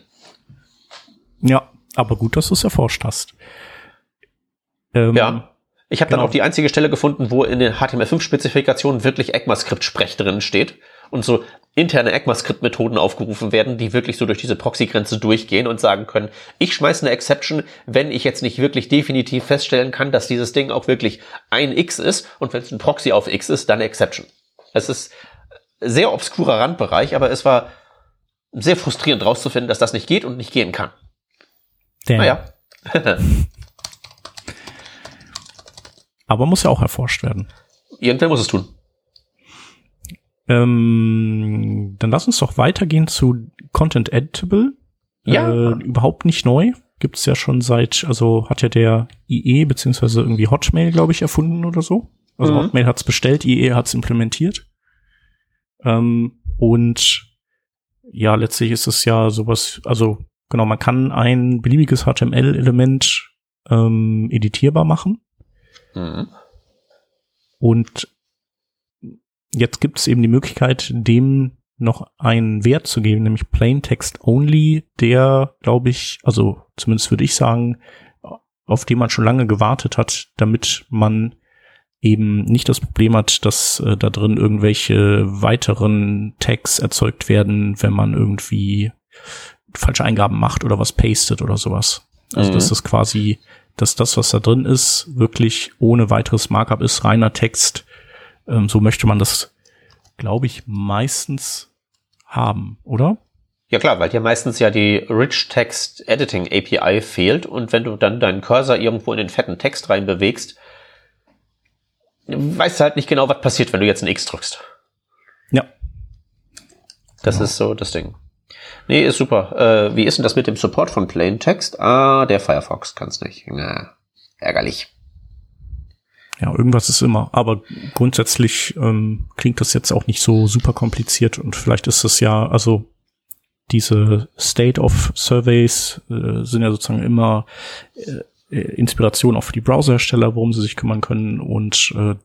Ja, aber gut, dass du es erforscht hast. Ähm, ja. Ich habe genau. dann auch die einzige Stelle gefunden, wo in den HTML5-Spezifikationen wirklich ECMAScript-Sprech drin steht und so interne ECMAScript-Methoden aufgerufen werden, die wirklich so durch diese Proxy-Grenze durchgehen und sagen können, ich schmeiße eine Exception, wenn ich jetzt nicht wirklich definitiv feststellen kann, dass dieses Ding auch wirklich ein X ist und wenn es ein Proxy auf X ist, dann Exception. Es ist sehr obskurer Randbereich, aber es war sehr frustrierend rauszufinden, dass das nicht geht und nicht gehen kann. Damn. Naja. Aber muss ja auch erforscht werden. Irgendwer muss es tun. Ähm, dann lass uns doch weitergehen zu Content Editable. Ja. Äh, überhaupt nicht neu. Gibt's ja schon seit, also hat ja der IE beziehungsweise irgendwie Hotmail, glaube ich, erfunden oder so. Also mhm. Hotmail hat's bestellt, IE hat's implementiert. Ähm, und ja, letztlich ist es ja sowas, also genau, man kann ein beliebiges HTML-Element ähm, editierbar machen. Mhm. Und jetzt gibt es eben die Möglichkeit, dem noch einen Wert zu geben, nämlich Plain Text Only, der, glaube ich, also zumindest würde ich sagen, auf den man schon lange gewartet hat, damit man eben nicht das Problem hat, dass äh, da drin irgendwelche weiteren Tags erzeugt werden, wenn man irgendwie falsche Eingaben macht oder was pastet oder sowas. Also mhm. dass das quasi dass das, was da drin ist, wirklich ohne weiteres Markup ist, reiner Text. Ähm, so möchte man das, glaube ich, meistens haben, oder? Ja klar, weil dir meistens ja die Rich Text Editing API fehlt und wenn du dann deinen Cursor irgendwo in den fetten Text reinbewegst, weißt du halt nicht genau, was passiert, wenn du jetzt ein X drückst. Ja. Das genau. ist so das Ding. Nee, ist super. Äh, wie ist denn das mit dem Support von Plain Text? Ah, der Firefox kann's nicht. Na, ärgerlich. Ja, irgendwas ist immer. Aber grundsätzlich ähm, klingt das jetzt auch nicht so super kompliziert und vielleicht ist es ja, also diese State of Surveys äh, sind ja sozusagen immer äh, Inspiration auch für die Browserhersteller, worum sie sich kümmern können und äh,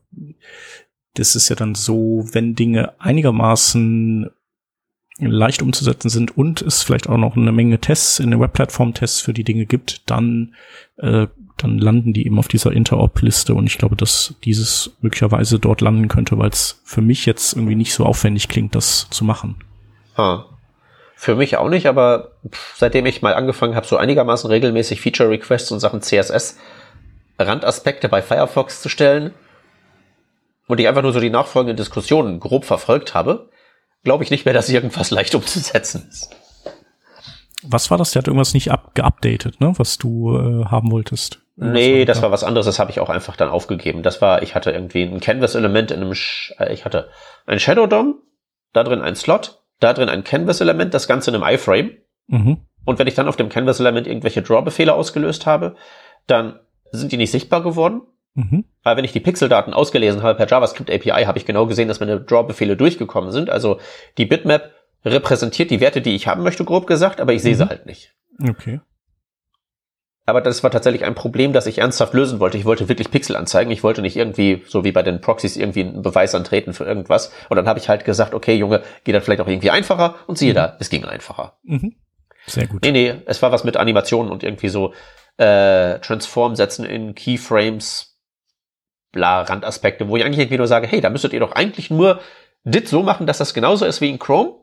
das ist ja dann so, wenn Dinge einigermaßen leicht umzusetzen sind und es vielleicht auch noch eine Menge Tests in den Webplattform-Tests für die Dinge gibt, dann, äh, dann landen die eben auf dieser Interop-Liste und ich glaube, dass dieses möglicherweise dort landen könnte, weil es für mich jetzt irgendwie nicht so aufwendig klingt, das zu machen. Ah. Für mich auch nicht, aber seitdem ich mal angefangen habe, so einigermaßen regelmäßig Feature-Requests und Sachen CSS Randaspekte bei Firefox zu stellen und ich einfach nur so die nachfolgenden Diskussionen grob verfolgt habe, glaube ich nicht mehr, dass irgendwas leicht umzusetzen ist. Was war das? Der hat irgendwas nicht geupdatet, ne? Was du äh, haben wolltest. Nee, das war was anderes, das habe ich auch einfach dann aufgegeben. Das war, ich hatte irgendwie ein Canvas-Element in einem, Sch äh, ich hatte ein Shadow DOM, da drin ein Slot, da drin ein Canvas-Element, das Ganze in einem iFrame. Mhm. Und wenn ich dann auf dem Canvas-Element irgendwelche Draw-Befehle ausgelöst habe, dann sind die nicht sichtbar geworden. Mhm. Aber wenn ich die Pixeldaten ausgelesen habe per JavaScript API, habe ich genau gesehen, dass meine Draw-Befehle durchgekommen sind. Also die Bitmap repräsentiert die Werte, die ich haben möchte, grob gesagt, aber ich sehe mhm. sie halt nicht. Okay. Aber das war tatsächlich ein Problem, das ich ernsthaft lösen wollte. Ich wollte wirklich Pixel anzeigen. Ich wollte nicht irgendwie, so wie bei den Proxys, irgendwie einen Beweis antreten für irgendwas. Und dann habe ich halt gesagt, okay, Junge, geht das vielleicht auch irgendwie einfacher. Und siehe mhm. da, es ging einfacher. Mhm. Sehr gut. Nee, nee, es war was mit Animationen und irgendwie so äh, Transform-Sätzen in Keyframes, bla Randaspekte, wo ich eigentlich irgendwie nur sage, hey, da müsstet ihr doch eigentlich nur dit so machen, dass das genauso ist wie in Chrome.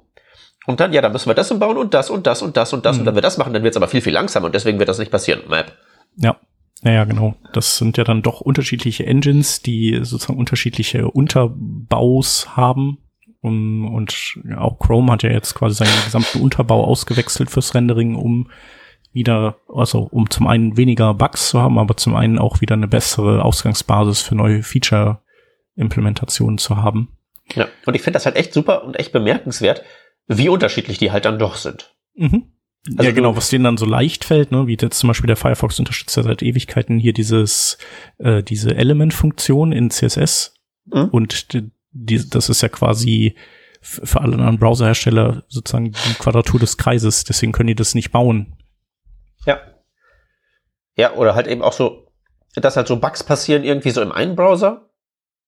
Und dann, ja, dann müssen wir das bauen und das und das und das und das. Mhm. Und wenn wir das machen, dann wird es aber viel, viel langsamer und deswegen wird das nicht passieren. Map. Ja. Naja, genau. Das sind ja dann doch unterschiedliche Engines, die sozusagen unterschiedliche Unter Baus haben. Um, und auch Chrome hat ja jetzt quasi seinen gesamten Unterbau ausgewechselt fürs Rendering, um wieder, also um zum einen weniger Bugs zu haben, aber zum einen auch wieder eine bessere Ausgangsbasis für neue Feature-Implementationen zu haben. Ja, und ich finde das halt echt super und echt bemerkenswert, wie unterschiedlich die halt dann doch sind. Mhm. Also ja, genau, was denen dann so leicht fällt, ne, wie jetzt zum Beispiel der Firefox unterstützt ja seit Ewigkeiten hier dieses, äh, diese Element-Funktion in CSS. Mhm. Und die, die, das ist ja quasi für alle anderen Browserhersteller sozusagen die Quadratur des Kreises, deswegen können die das nicht bauen. Ja. Ja, oder halt eben auch so, dass halt so Bugs passieren irgendwie so im einen Browser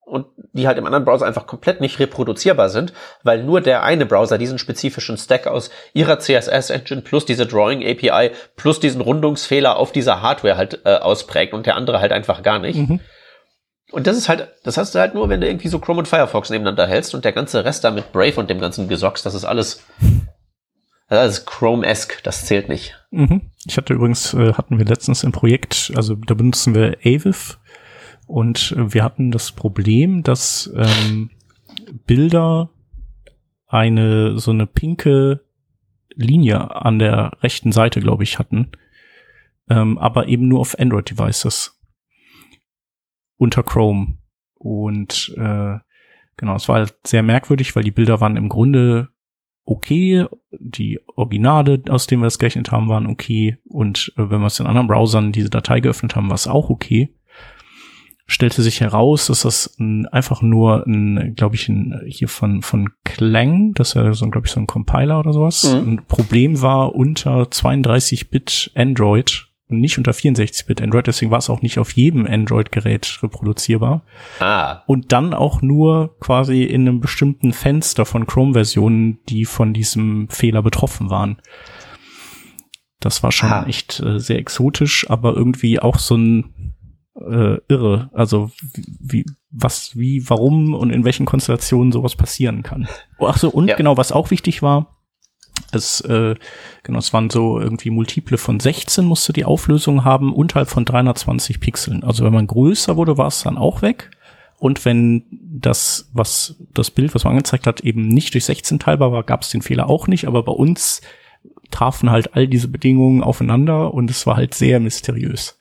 und die halt im anderen Browser einfach komplett nicht reproduzierbar sind, weil nur der eine Browser diesen spezifischen Stack aus ihrer CSS-Engine plus diese Drawing-API plus diesen Rundungsfehler auf dieser Hardware halt äh, ausprägt und der andere halt einfach gar nicht. Mhm. Und das ist halt, das hast du halt nur, wenn du irgendwie so Chrome und Firefox nebeneinander hältst und der ganze Rest da mit Brave und dem ganzen Gesocks, das ist alles, das ist Chrome-esque, das zählt nicht. Mhm. Ich hatte übrigens, äh, hatten wir letztens im Projekt, also da benutzen wir Aviv und wir hatten das Problem, dass ähm, Bilder eine so eine pinke Linie an der rechten Seite, glaube ich, hatten, ähm, aber eben nur auf Android-Devices unter Chrome. Und äh, genau, es war halt sehr merkwürdig, weil die Bilder waren im Grunde okay, die Originale, aus denen wir das gerechnet haben, waren okay. Und äh, wenn wir es in anderen Browsern diese Datei geöffnet haben, war es auch okay stellte sich heraus, dass das ein, einfach nur ein, glaube ich, ein, hier von, von Clang, das ist ja so, glaube ich, so ein Compiler oder sowas, mhm. ein Problem war unter 32-Bit Android und nicht unter 64-Bit Android, deswegen war es auch nicht auf jedem Android-Gerät reproduzierbar. Ah. Und dann auch nur quasi in einem bestimmten Fenster von Chrome-Versionen, die von diesem Fehler betroffen waren. Das war schon ah. echt äh, sehr exotisch, aber irgendwie auch so ein äh, irre. Also wie, was, wie, warum und in welchen Konstellationen sowas passieren kann. Oh, ach so, und ja. genau, was auch wichtig war, es, äh, genau, es waren so irgendwie Multiple von 16 musste die Auflösung haben, unterhalb von 320 Pixeln. Also wenn man größer wurde, war es dann auch weg. Und wenn das, was das Bild, was man angezeigt hat, eben nicht durch 16 teilbar war, gab es den Fehler auch nicht. Aber bei uns trafen halt all diese Bedingungen aufeinander und es war halt sehr mysteriös.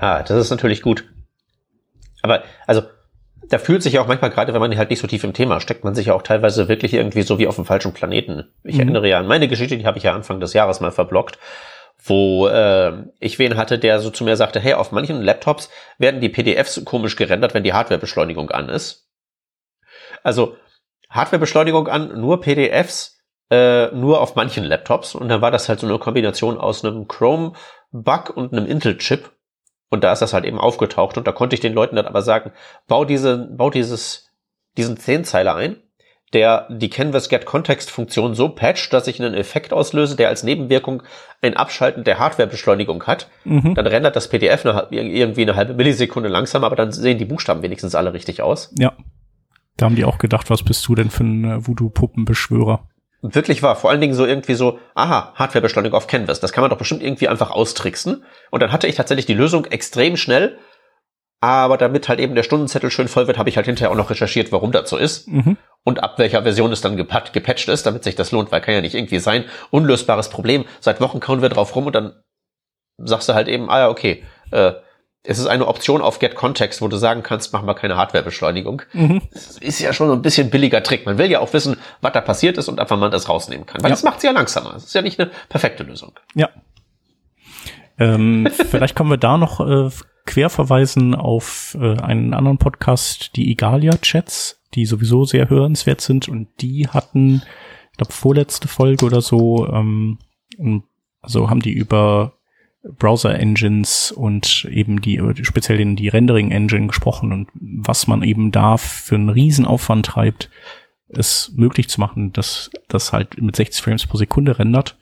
Ah, das ist natürlich gut. Aber, also, da fühlt sich ja auch manchmal, gerade wenn man halt nicht so tief im Thema steckt, man sich ja auch teilweise wirklich irgendwie so wie auf dem falschen Planeten. Ich mhm. erinnere ja an meine Geschichte, die habe ich ja Anfang des Jahres mal verblockt, wo äh, ich wen hatte, der so zu mir sagte, hey, auf manchen Laptops werden die PDFs komisch gerendert, wenn die Hardwarebeschleunigung an ist. Also Hardwarebeschleunigung an, nur PDFs, äh, nur auf manchen Laptops. Und dann war das halt so eine Kombination aus einem Chrome-Bug und einem Intel-Chip und da ist das halt eben aufgetaucht und da konnte ich den Leuten dann aber sagen, bau diese, bau dieses, diesen Zehnzeiler ein, der die Canvas Get Context Funktion so patcht, dass ich einen Effekt auslöse, der als Nebenwirkung ein Abschalten der Hardwarebeschleunigung hat. Mhm. Dann rendert das PDF eine, irgendwie eine halbe Millisekunde langsamer, aber dann sehen die Buchstaben wenigstens alle richtig aus. Ja. Da haben die auch gedacht, was bist du denn für ein äh, Voodoo-Puppenbeschwörer? Wirklich war. Vor allen Dingen so irgendwie so, aha, Hardwarebeschleunigung auf Canvas. Das kann man doch bestimmt irgendwie einfach austricksen. Und dann hatte ich tatsächlich die Lösung extrem schnell. Aber damit halt eben der Stundenzettel schön voll wird, habe ich halt hinterher auch noch recherchiert, warum das so ist. Mhm. Und ab welcher Version es dann gepatcht ist, damit sich das lohnt, weil kann ja nicht irgendwie sein. Unlösbares Problem. Seit Wochen kauen wir drauf rum und dann sagst du halt eben, ah ja, okay, äh, es ist eine Option auf Get Context, wo du sagen kannst, mach mal keine Hardwarebeschleunigung. Mhm. Ist ja schon so ein bisschen billiger Trick. Man will ja auch wissen, was da passiert ist und einfach mal das rausnehmen kann. Weil ja. das macht es ja langsamer. Das ist ja nicht eine perfekte Lösung. Ja. Ähm, vielleicht können wir da noch äh, quer verweisen auf äh, einen anderen Podcast, die Igalia-Chats, die sowieso sehr hörenswert sind und die hatten, ich glaube, vorletzte Folge oder so, ähm, also haben die über Browser-Engines und eben die, speziell in die Rendering-Engine gesprochen und was man eben da für einen Riesenaufwand treibt, es möglich zu machen, dass das halt mit 60 Frames pro Sekunde rendert.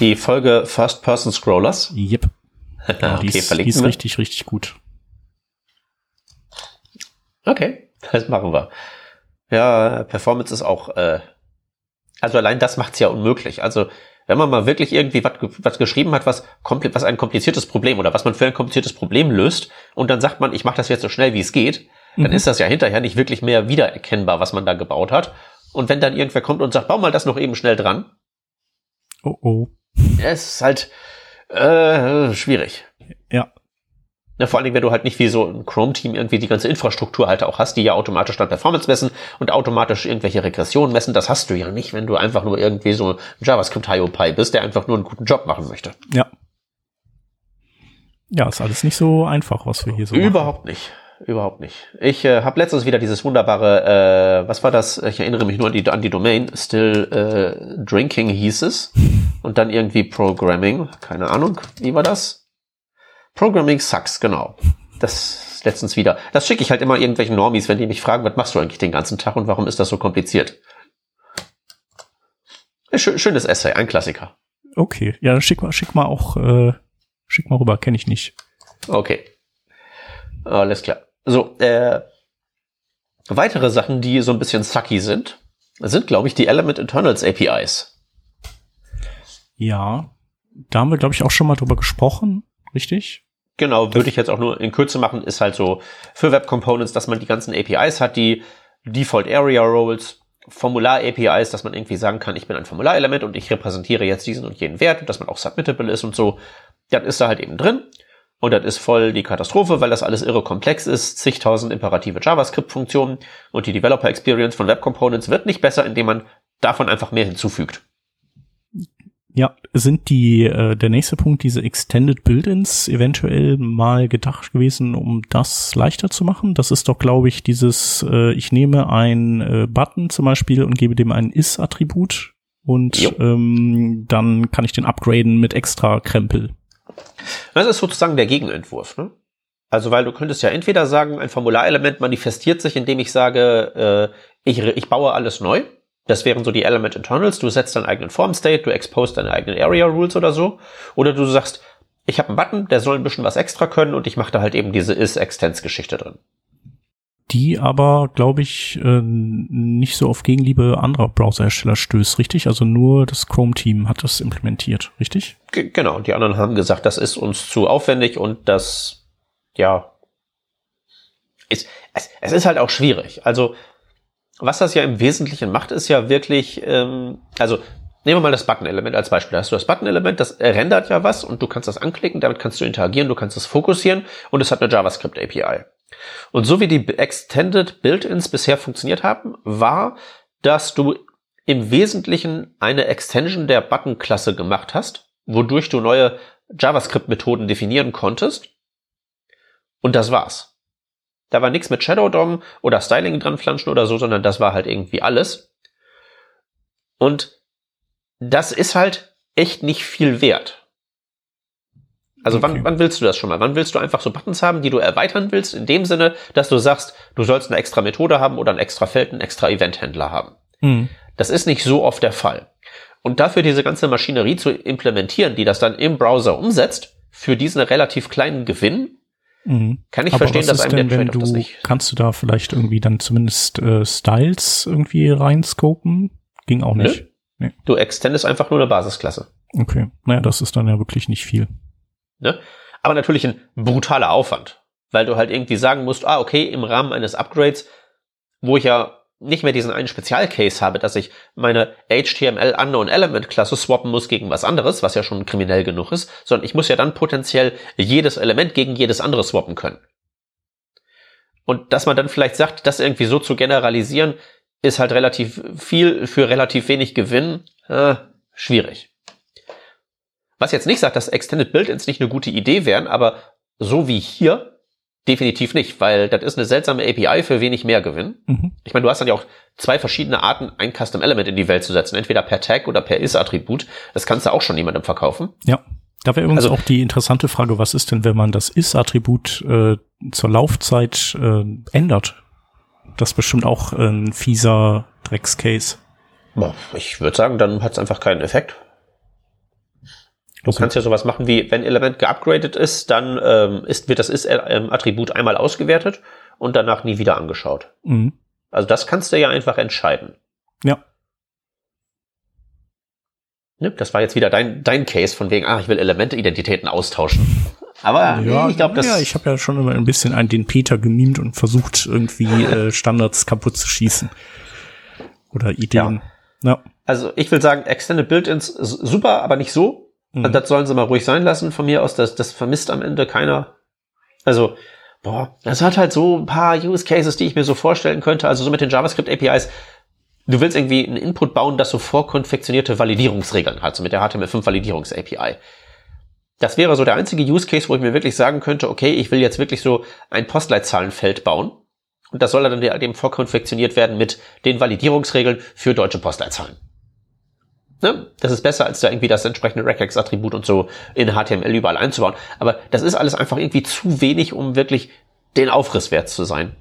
Die Folge First-Person-Scrollers? Yep. ja, die okay, ist, die ist richtig, richtig gut. Okay, das machen wir. Ja, Performance ist auch, äh, also allein das macht's ja unmöglich. Also wenn man mal wirklich irgendwie was, was geschrieben hat, was, was ein kompliziertes Problem oder was man für ein kompliziertes Problem löst und dann sagt man, ich mache das jetzt so schnell wie es geht, dann mhm. ist das ja hinterher nicht wirklich mehr wiedererkennbar, was man da gebaut hat. Und wenn dann irgendwer kommt und sagt, bau mal das noch eben schnell dran. Oh oh. Es ist halt äh, schwierig. Ja. Vor allen Dingen, wenn du halt nicht wie so ein Chrome-Team irgendwie die ganze Infrastruktur halt auch hast, die ja automatisch dann Performance messen und automatisch irgendwelche Regressionen messen. Das hast du ja nicht, wenn du einfach nur irgendwie so ein JavaScript-IOPie bist, der einfach nur einen guten Job machen möchte. Ja. Ja, ist alles nicht so einfach, was wir hier so Überhaupt machen. nicht. Überhaupt nicht. Ich äh, habe letztens wieder dieses wunderbare, äh, was war das? Ich erinnere mich nur an die, an die Domain, Still äh, Drinking hieß es. Und dann irgendwie Programming, keine Ahnung, wie war das? Programming sucks, genau. Das letztens wieder. Das schicke ich halt immer irgendwelchen Normies, wenn die mich fragen, was machst du eigentlich den ganzen Tag und warum ist das so kompliziert? schönes Essay, ein Klassiker. Okay, ja, dann schick mal, schick mal auch, äh, schick mal rüber, kenne ich nicht. Okay. Alles klar. So, äh, weitere Sachen, die so ein bisschen sucky sind, sind, glaube ich, die Element Internals APIs. Ja, da haben wir, glaube ich, auch schon mal drüber gesprochen, richtig? Genau, würde ich jetzt auch nur in Kürze machen, ist halt so für Web Components, dass man die ganzen APIs hat, die Default Area Roles, Formular APIs, dass man irgendwie sagen kann, ich bin ein Formularelement und ich repräsentiere jetzt diesen und jenen Wert und dass man auch submittable ist und so. Das ist da halt eben drin. Und das ist voll die Katastrophe, weil das alles irre komplex ist, zigtausend imperative JavaScript-Funktionen und die Developer Experience von Web Components wird nicht besser, indem man davon einfach mehr hinzufügt. Ja, sind die äh, der nächste Punkt diese Extended Build-ins eventuell mal gedacht gewesen, um das leichter zu machen? Das ist doch, glaube ich, dieses, äh, ich nehme ein äh, Button zum Beispiel und gebe dem ein is-Attribut und ähm, dann kann ich den upgraden mit extra Krempel. Das ist sozusagen der Gegenentwurf, ne? Also, weil du könntest ja entweder sagen, ein Formularelement manifestiert sich, indem ich sage, äh, ich, ich baue alles neu das wären so die Element Internals. Du setzt deinen eigenen Form State, du expost deine eigenen Area Rules oder so. Oder du sagst, ich habe einen Button, der soll ein bisschen was extra können und ich mache da halt eben diese is-extends-Geschichte drin. Die aber, glaube ich, äh, nicht so auf Gegenliebe anderer Browserhersteller stößt, richtig? Also nur das Chrome-Team hat das implementiert, richtig? G genau, die anderen haben gesagt, das ist uns zu aufwendig und das, ja, ist, es, es ist halt auch schwierig. Also was das ja im Wesentlichen macht, ist ja wirklich, ähm, also nehmen wir mal das Button-Element als Beispiel. Da hast du das Button-Element, das rendert ja was und du kannst das anklicken, damit kannst du interagieren, du kannst es fokussieren und es hat eine JavaScript-API. Und so wie die Extended Build-ins bisher funktioniert haben, war, dass du im Wesentlichen eine Extension der Button-Klasse gemacht hast, wodurch du neue JavaScript-Methoden definieren konntest. Und das war's. Da war nichts mit Shadow DOM oder Styling dran flanschen oder so, sondern das war halt irgendwie alles. Und das ist halt echt nicht viel wert. Also okay. wann, wann willst du das schon mal? Wann willst du einfach so Buttons haben, die du erweitern willst, in dem Sinne, dass du sagst, du sollst eine extra Methode haben oder ein extra Feld, einen extra Eventhändler haben. Mhm. Das ist nicht so oft der Fall. Und dafür diese ganze Maschinerie zu implementieren, die das dann im Browser umsetzt, für diesen relativ kleinen Gewinn, Mhm. Kann ich Aber verstehen, dass einem der Trade-off das nicht. Kannst du da vielleicht irgendwie dann zumindest äh, Styles irgendwie reinscopen? Ging auch nicht. Nö. Nee. Du extendest einfach nur eine Basisklasse. Okay. Naja, das ist dann ja wirklich nicht viel. Ne? Aber natürlich ein brutaler Aufwand. Weil du halt irgendwie sagen musst, ah, okay, im Rahmen eines Upgrades, wo ich ja nicht mehr diesen einen Spezialcase habe, dass ich meine HTML Unknown Element Klasse swappen muss gegen was anderes, was ja schon kriminell genug ist, sondern ich muss ja dann potenziell jedes Element gegen jedes andere swappen können. Und dass man dann vielleicht sagt, das irgendwie so zu generalisieren, ist halt relativ viel für relativ wenig Gewinn, äh, schwierig. Was jetzt nicht sagt, dass Extended Build-ins nicht eine gute Idee wären, aber so wie hier Definitiv nicht, weil das ist eine seltsame API für wenig mehr Gewinn. Mhm. Ich meine, du hast dann ja auch zwei verschiedene Arten, ein Custom Element in die Welt zu setzen, entweder per Tag oder per Is-Attribut. Das kannst du auch schon jemandem verkaufen. Ja. Da wäre übrigens also, auch die interessante Frage, was ist denn, wenn man das Is-Attribut äh, zur Laufzeit äh, ändert? Das ist bestimmt auch ein fieser Dreckscase. Ich würde sagen, dann hat es einfach keinen Effekt. Du kannst ja sowas machen wie, wenn Element geupgradet ist, dann ähm, ist, wird das Ist-Attribut einmal ausgewertet und danach nie wieder angeschaut. Mhm. Also das kannst du ja einfach entscheiden. Ja. Ne, das war jetzt wieder dein, dein Case von wegen, ah, ich will Elemente-Identitäten austauschen. Aber ja, ich glaube, das. Ja, ich habe ja schon immer ein bisschen an den Peter gemimt und versucht, irgendwie äh, Standards kaputt zu schießen. Oder Ideen. Ja. ja. Also ich will sagen, Extended Build-ins super, aber nicht so. Mhm. Das sollen sie mal ruhig sein lassen von mir aus. Das, das vermisst am Ende keiner. Also, boah, das hat halt so ein paar Use Cases, die ich mir so vorstellen könnte. Also so mit den JavaScript APIs. Du willst irgendwie einen Input bauen, das so vorkonfektionierte Validierungsregeln hat, so mit der HTML5 Validierungs API. Das wäre so der einzige Use Case, wo ich mir wirklich sagen könnte, okay, ich will jetzt wirklich so ein Postleitzahlenfeld bauen. Und das soll dann eben vorkonfektioniert werden mit den Validierungsregeln für deutsche Postleitzahlen. Ne? Das ist besser, als da irgendwie das entsprechende Regex-Attribut und so in HTML überall einzubauen. Aber das ist alles einfach irgendwie zu wenig, um wirklich den Aufriss wert zu sein.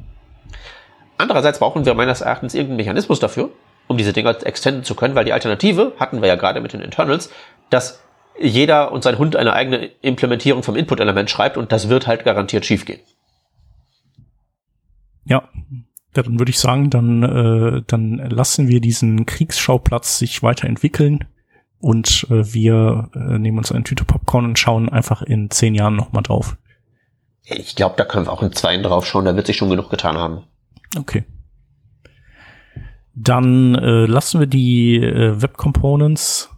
Andererseits brauchen wir meines Erachtens irgendeinen Mechanismus dafür, um diese Dinger extenden zu können, weil die Alternative, hatten wir ja gerade mit den Internals, dass jeder und sein Hund eine eigene Implementierung vom Input-Element schreibt und das wird halt garantiert schiefgehen. Ja, dann würde ich sagen, dann, äh, dann lassen wir diesen Kriegsschauplatz sich weiterentwickeln und äh, wir äh, nehmen uns eine Tüte Popcorn und schauen einfach in zehn Jahren nochmal drauf. Ich glaube, da können wir auch in zwei drauf schauen, da wird sich schon genug getan haben. Okay. Dann äh, lassen wir die äh, Web Components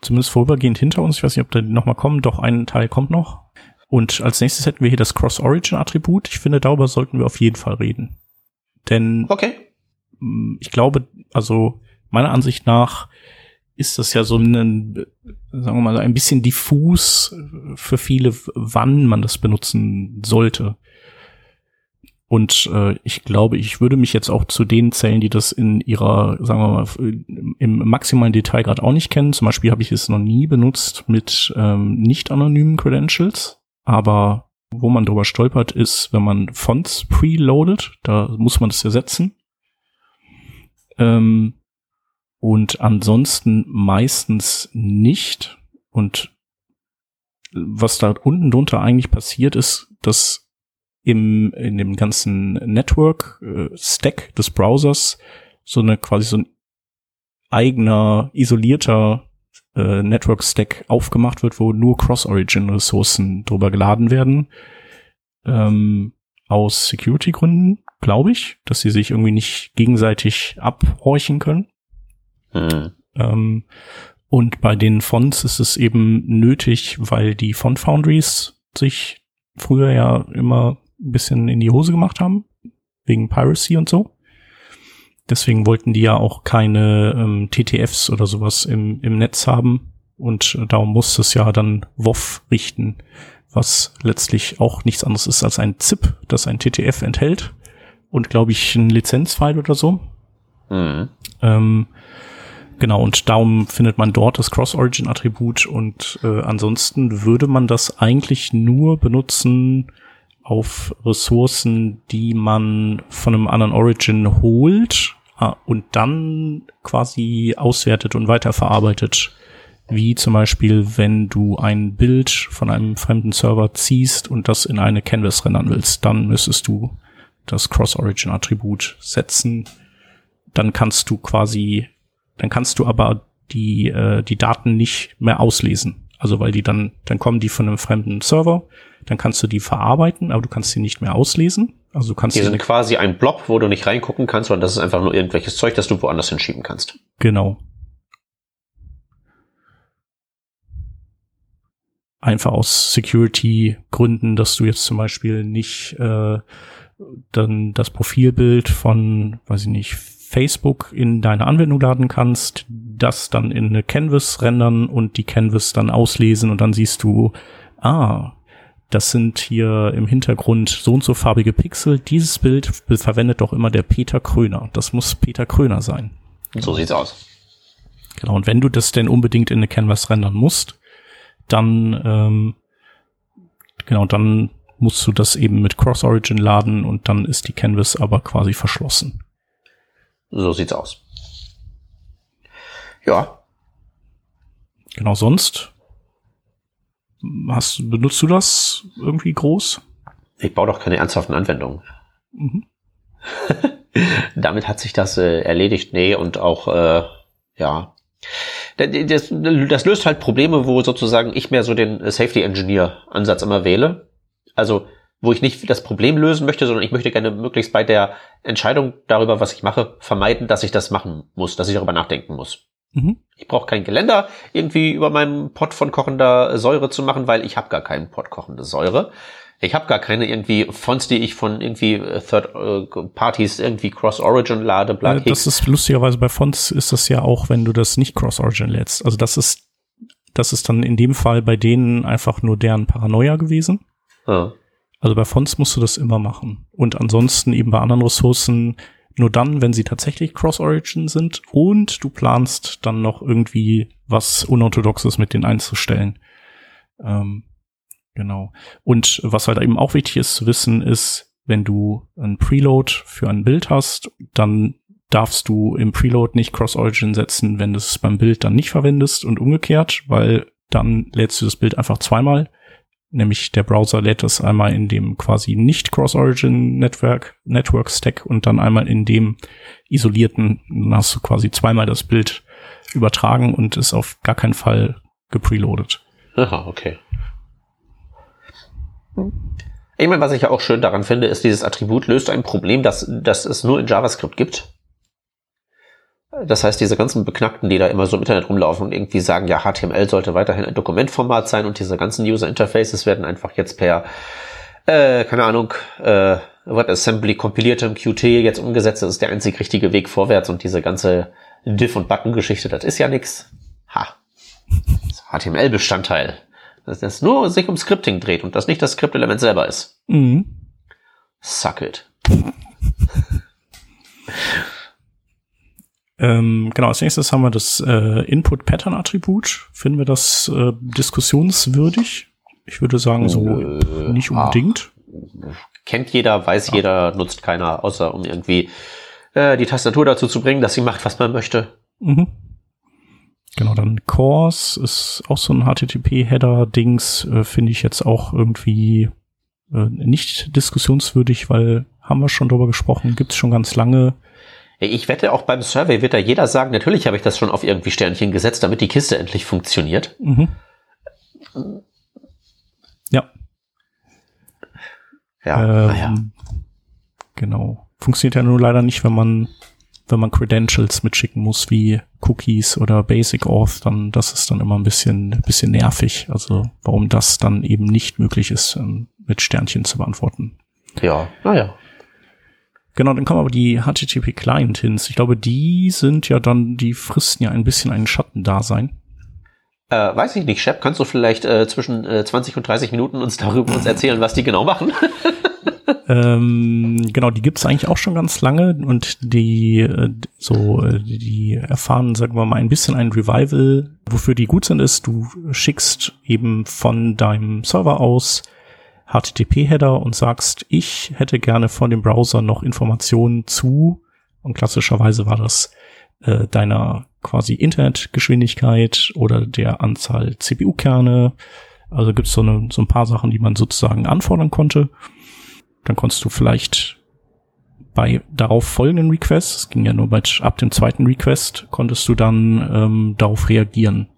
zumindest vorübergehend hinter uns. Ich weiß nicht, ob da nochmal kommen. Doch ein Teil kommt noch. Und als nächstes hätten wir hier das Cross-Origin-Attribut. Ich finde, darüber sollten wir auf jeden Fall reden. Denn okay. Ich glaube, also meiner Ansicht nach ist das ja so ein, sagen wir mal, ein bisschen diffus für viele, wann man das benutzen sollte. Und äh, ich glaube, ich würde mich jetzt auch zu denen zählen, die das in ihrer, sagen wir mal, im maximalen Detail gerade auch nicht kennen. Zum Beispiel habe ich es noch nie benutzt mit ähm, nicht anonymen Credentials. Aber wo man drüber stolpert, ist, wenn man Fonts preloadet, da muss man das ersetzen. Ähm, und ansonsten meistens nicht. Und was da unten drunter eigentlich passiert ist, dass im, in dem ganzen Network äh, des Browsers so eine quasi so ein eigener isolierter äh, Network Stack aufgemacht wird, wo nur Cross-Origin-Ressourcen drüber geladen werden. Ähm, aus Security-Gründen, glaube ich, dass sie sich irgendwie nicht gegenseitig abhorchen können. Mhm. Ähm, und bei den Fonts ist es eben nötig, weil die Font Foundries sich früher ja immer ein bisschen in die Hose gemacht haben, wegen Piracy und so. Deswegen wollten die ja auch keine ähm, TTFs oder sowas im, im Netz haben. Und äh, darum muss es ja dann WOF richten, was letztlich auch nichts anderes ist als ein ZIP, das ein TTF enthält. Und glaube ich ein Lizenzfile oder so. Mhm. Ähm, genau, und darum findet man dort das Cross-Origin-Attribut. Und äh, ansonsten würde man das eigentlich nur benutzen, auf Ressourcen, die man von einem anderen Origin holt und dann quasi auswertet und weiterverarbeitet. Wie zum Beispiel, wenn du ein Bild von einem fremden Server ziehst und das in eine Canvas rendern willst, dann müsstest du das Cross-Origin-Attribut setzen. Dann kannst du quasi, dann kannst du aber die, äh, die Daten nicht mehr auslesen. Also weil die dann, dann kommen die von einem fremden Server dann kannst du die verarbeiten, aber du kannst sie nicht mehr auslesen. Also du kannst die sind quasi ein Blob, wo du nicht reingucken kannst, sondern das ist einfach nur irgendwelches Zeug, das du woanders hinschieben kannst. Genau. Einfach aus Security-Gründen, dass du jetzt zum Beispiel nicht äh, dann das Profilbild von, weiß ich nicht, Facebook in deine Anwendung laden kannst, das dann in eine Canvas rendern und die Canvas dann auslesen und dann siehst du, ah, das sind hier im Hintergrund so und so farbige Pixel. Dieses Bild verwendet doch immer der Peter Kröner. Das muss Peter Kröner sein. So sieht's aus. Genau, und wenn du das denn unbedingt in eine Canvas rendern musst, dann, ähm, genau, dann musst du das eben mit Cross-Origin laden und dann ist die Canvas aber quasi verschlossen. So sieht's aus. Ja. Genau, sonst Hast, benutzt du das irgendwie groß? Ich baue doch keine ernsthaften Anwendungen. Mhm. Damit hat sich das äh, erledigt. Nee, und auch, äh, ja. Das, das, das löst halt Probleme, wo sozusagen ich mehr so den Safety Engineer Ansatz immer wähle. Also, wo ich nicht das Problem lösen möchte, sondern ich möchte gerne möglichst bei der Entscheidung darüber, was ich mache, vermeiden, dass ich das machen muss, dass ich darüber nachdenken muss. Mhm. Ich brauche kein Geländer irgendwie über meinem Pot von kochender Säure zu machen, weil ich habe gar keinen Pot kochende Säure. Ich habe gar keine irgendwie Fonts, die ich von irgendwie äh, Third äh, Parties irgendwie Cross Origin lade. Bla, äh, das ist lustigerweise bei Fonts ist das ja auch, wenn du das nicht Cross Origin lädst. Also das ist das ist dann in dem Fall bei denen einfach nur deren Paranoia gewesen. Ja. Also bei Fonts musst du das immer machen. Und ansonsten eben bei anderen Ressourcen nur dann, wenn sie tatsächlich Cross-Origin sind und du planst dann noch irgendwie was Unorthodoxes mit denen einzustellen. Ähm, Genau. Und was halt eben auch wichtig ist zu wissen, ist, wenn du ein Preload für ein Bild hast, dann darfst du im Preload nicht Cross-Origin setzen, wenn du es beim Bild dann nicht verwendest und umgekehrt, weil dann lädst du das Bild einfach zweimal. Nämlich der Browser lädt es einmal in dem quasi nicht Cross-Origin Network, Network Stack und dann einmal in dem isolierten, dann hast du quasi zweimal das Bild übertragen und ist auf gar keinen Fall gepreloadet. Aha, okay. Ich meine, was ich ja auch schön daran finde, ist, dieses Attribut löst ein Problem, das, das es nur in JavaScript gibt. Das heißt, diese ganzen Beknackten, die da immer so im Internet rumlaufen und irgendwie sagen, ja, HTML sollte weiterhin ein Dokumentformat sein und diese ganzen User Interfaces werden einfach jetzt per, äh, keine Ahnung, äh, WebAssembly kompiliertem Qt jetzt umgesetzt. Das ist der einzig richtige Weg vorwärts und diese ganze Diff- und Button-Geschichte, das ist ja nix. Ha. HTML-Bestandteil dass es nur sich um Scripting dreht und das nicht das Skriptelement selber ist. Mhm. Suck it. Ähm, genau, als nächstes haben wir das äh, Input-Pattern-Attribut. Finden wir das äh, diskussionswürdig? Ich würde sagen, so äh, nicht unbedingt. Ah, kennt jeder, weiß ah. jeder, nutzt keiner, außer um irgendwie äh, die Tastatur dazu zu bringen, dass sie macht, was man möchte. Mhm. Genau, dann Cores ist auch so ein HTTP-Header-Dings, äh, finde ich jetzt auch irgendwie äh, nicht diskussionswürdig, weil haben wir schon drüber gesprochen, gibt's schon ganz lange. Ich wette, auch beim Survey wird da jeder sagen, natürlich habe ich das schon auf irgendwie Sternchen gesetzt, damit die Kiste endlich funktioniert. Mhm. Ja. Ja, ähm, naja. Genau. Funktioniert ja nur leider nicht, wenn man wenn man Credentials mitschicken muss, wie Cookies oder Basic Auth, dann das ist dann immer ein bisschen, bisschen nervig. Also warum das dann eben nicht möglich ist, ähm, mit Sternchen zu beantworten. Ja, naja. Genau, dann kommen aber die HTTP Client Hints. Ich glaube, die sind ja dann, die fristen ja ein bisschen einen Schattendasein. Äh, weiß ich nicht, Shep, kannst du vielleicht äh, zwischen äh, 20 und 30 Minuten uns darüber uns erzählen, was die genau machen? ähm, genau, die gibt's eigentlich auch schon ganz lange und die äh, so äh, die erfahren, sagen wir mal, ein bisschen ein Revival. Wofür die gut sind, ist, du schickst eben von deinem Server aus HTTP-Header und sagst, ich hätte gerne von dem Browser noch Informationen zu, und klassischerweise war das äh, deiner quasi Internetgeschwindigkeit oder der Anzahl CPU-Kerne. Also gibt's so, eine, so ein paar Sachen, die man sozusagen anfordern konnte. Dann konntest du vielleicht bei darauf folgenden Requests, es ging ja nur bei, ab dem zweiten Request, konntest du dann ähm, darauf reagieren.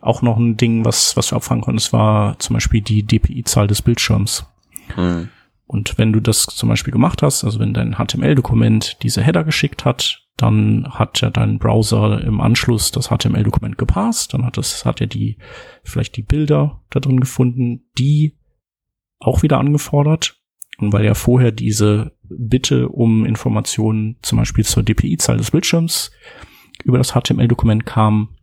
Auch noch ein Ding, was, was du abfangen konntest, war zum Beispiel die DPI-Zahl des Bildschirms. Hm. Und wenn du das zum Beispiel gemacht hast, also wenn dein HTML-Dokument diese Header geschickt hat, dann hat ja dein Browser im Anschluss das HTML-Dokument gepasst, dann hat es, hat er die, vielleicht die Bilder da drin gefunden, die auch wieder angefordert und weil ja vorher diese Bitte um Informationen zum Beispiel zur DPI-Zahl des Bildschirms über das HTML-Dokument kam,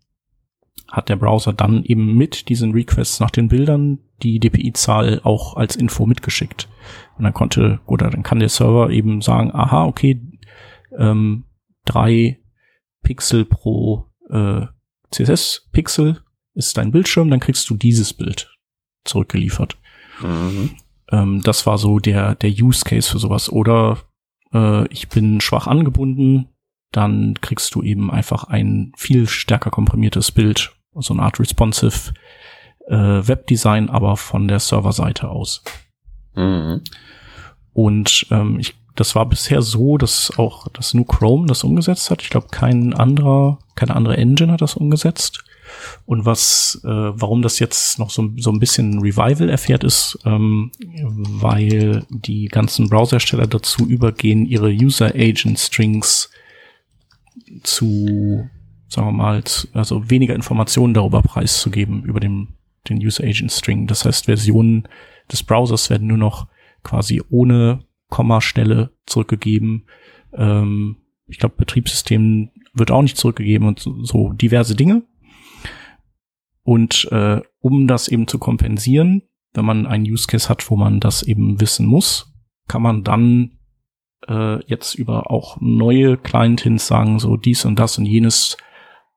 hat der Browser dann eben mit diesen Requests nach den Bildern die DPI-Zahl auch als Info mitgeschickt. Und dann konnte, oder dann kann der Server eben sagen, aha, okay, ähm, drei Pixel pro äh, CSS-Pixel ist dein Bildschirm, dann kriegst du dieses Bild zurückgeliefert. Mhm. Ähm, das war so der, der Use Case für sowas. Oder äh, ich bin schwach angebunden, dann kriegst du eben einfach ein viel stärker komprimiertes Bild, so eine Art responsive äh, Webdesign, aber von der Serverseite aus. Mhm. Und ähm, ich, das war bisher so, dass auch das nur Chrome das umgesetzt hat. Ich glaube, kein anderer, keine andere Engine hat das umgesetzt. Und was, äh, warum das jetzt noch so, so ein bisschen Revival erfährt, ist, ähm, weil die ganzen Browsersteller dazu übergehen, ihre User Agent Strings zu, sagen wir mal, also weniger Informationen darüber preiszugeben über den, den User Agent String. Das heißt, Versionen des Browsers werden nur noch quasi ohne Kommastelle zurückgegeben. Ähm, ich glaube, Betriebssystem wird auch nicht zurückgegeben und so, so diverse Dinge. Und äh, um das eben zu kompensieren, wenn man einen Use Case hat, wo man das eben wissen muss, kann man dann äh, jetzt über auch neue Client-Hints sagen, so dies und das und jenes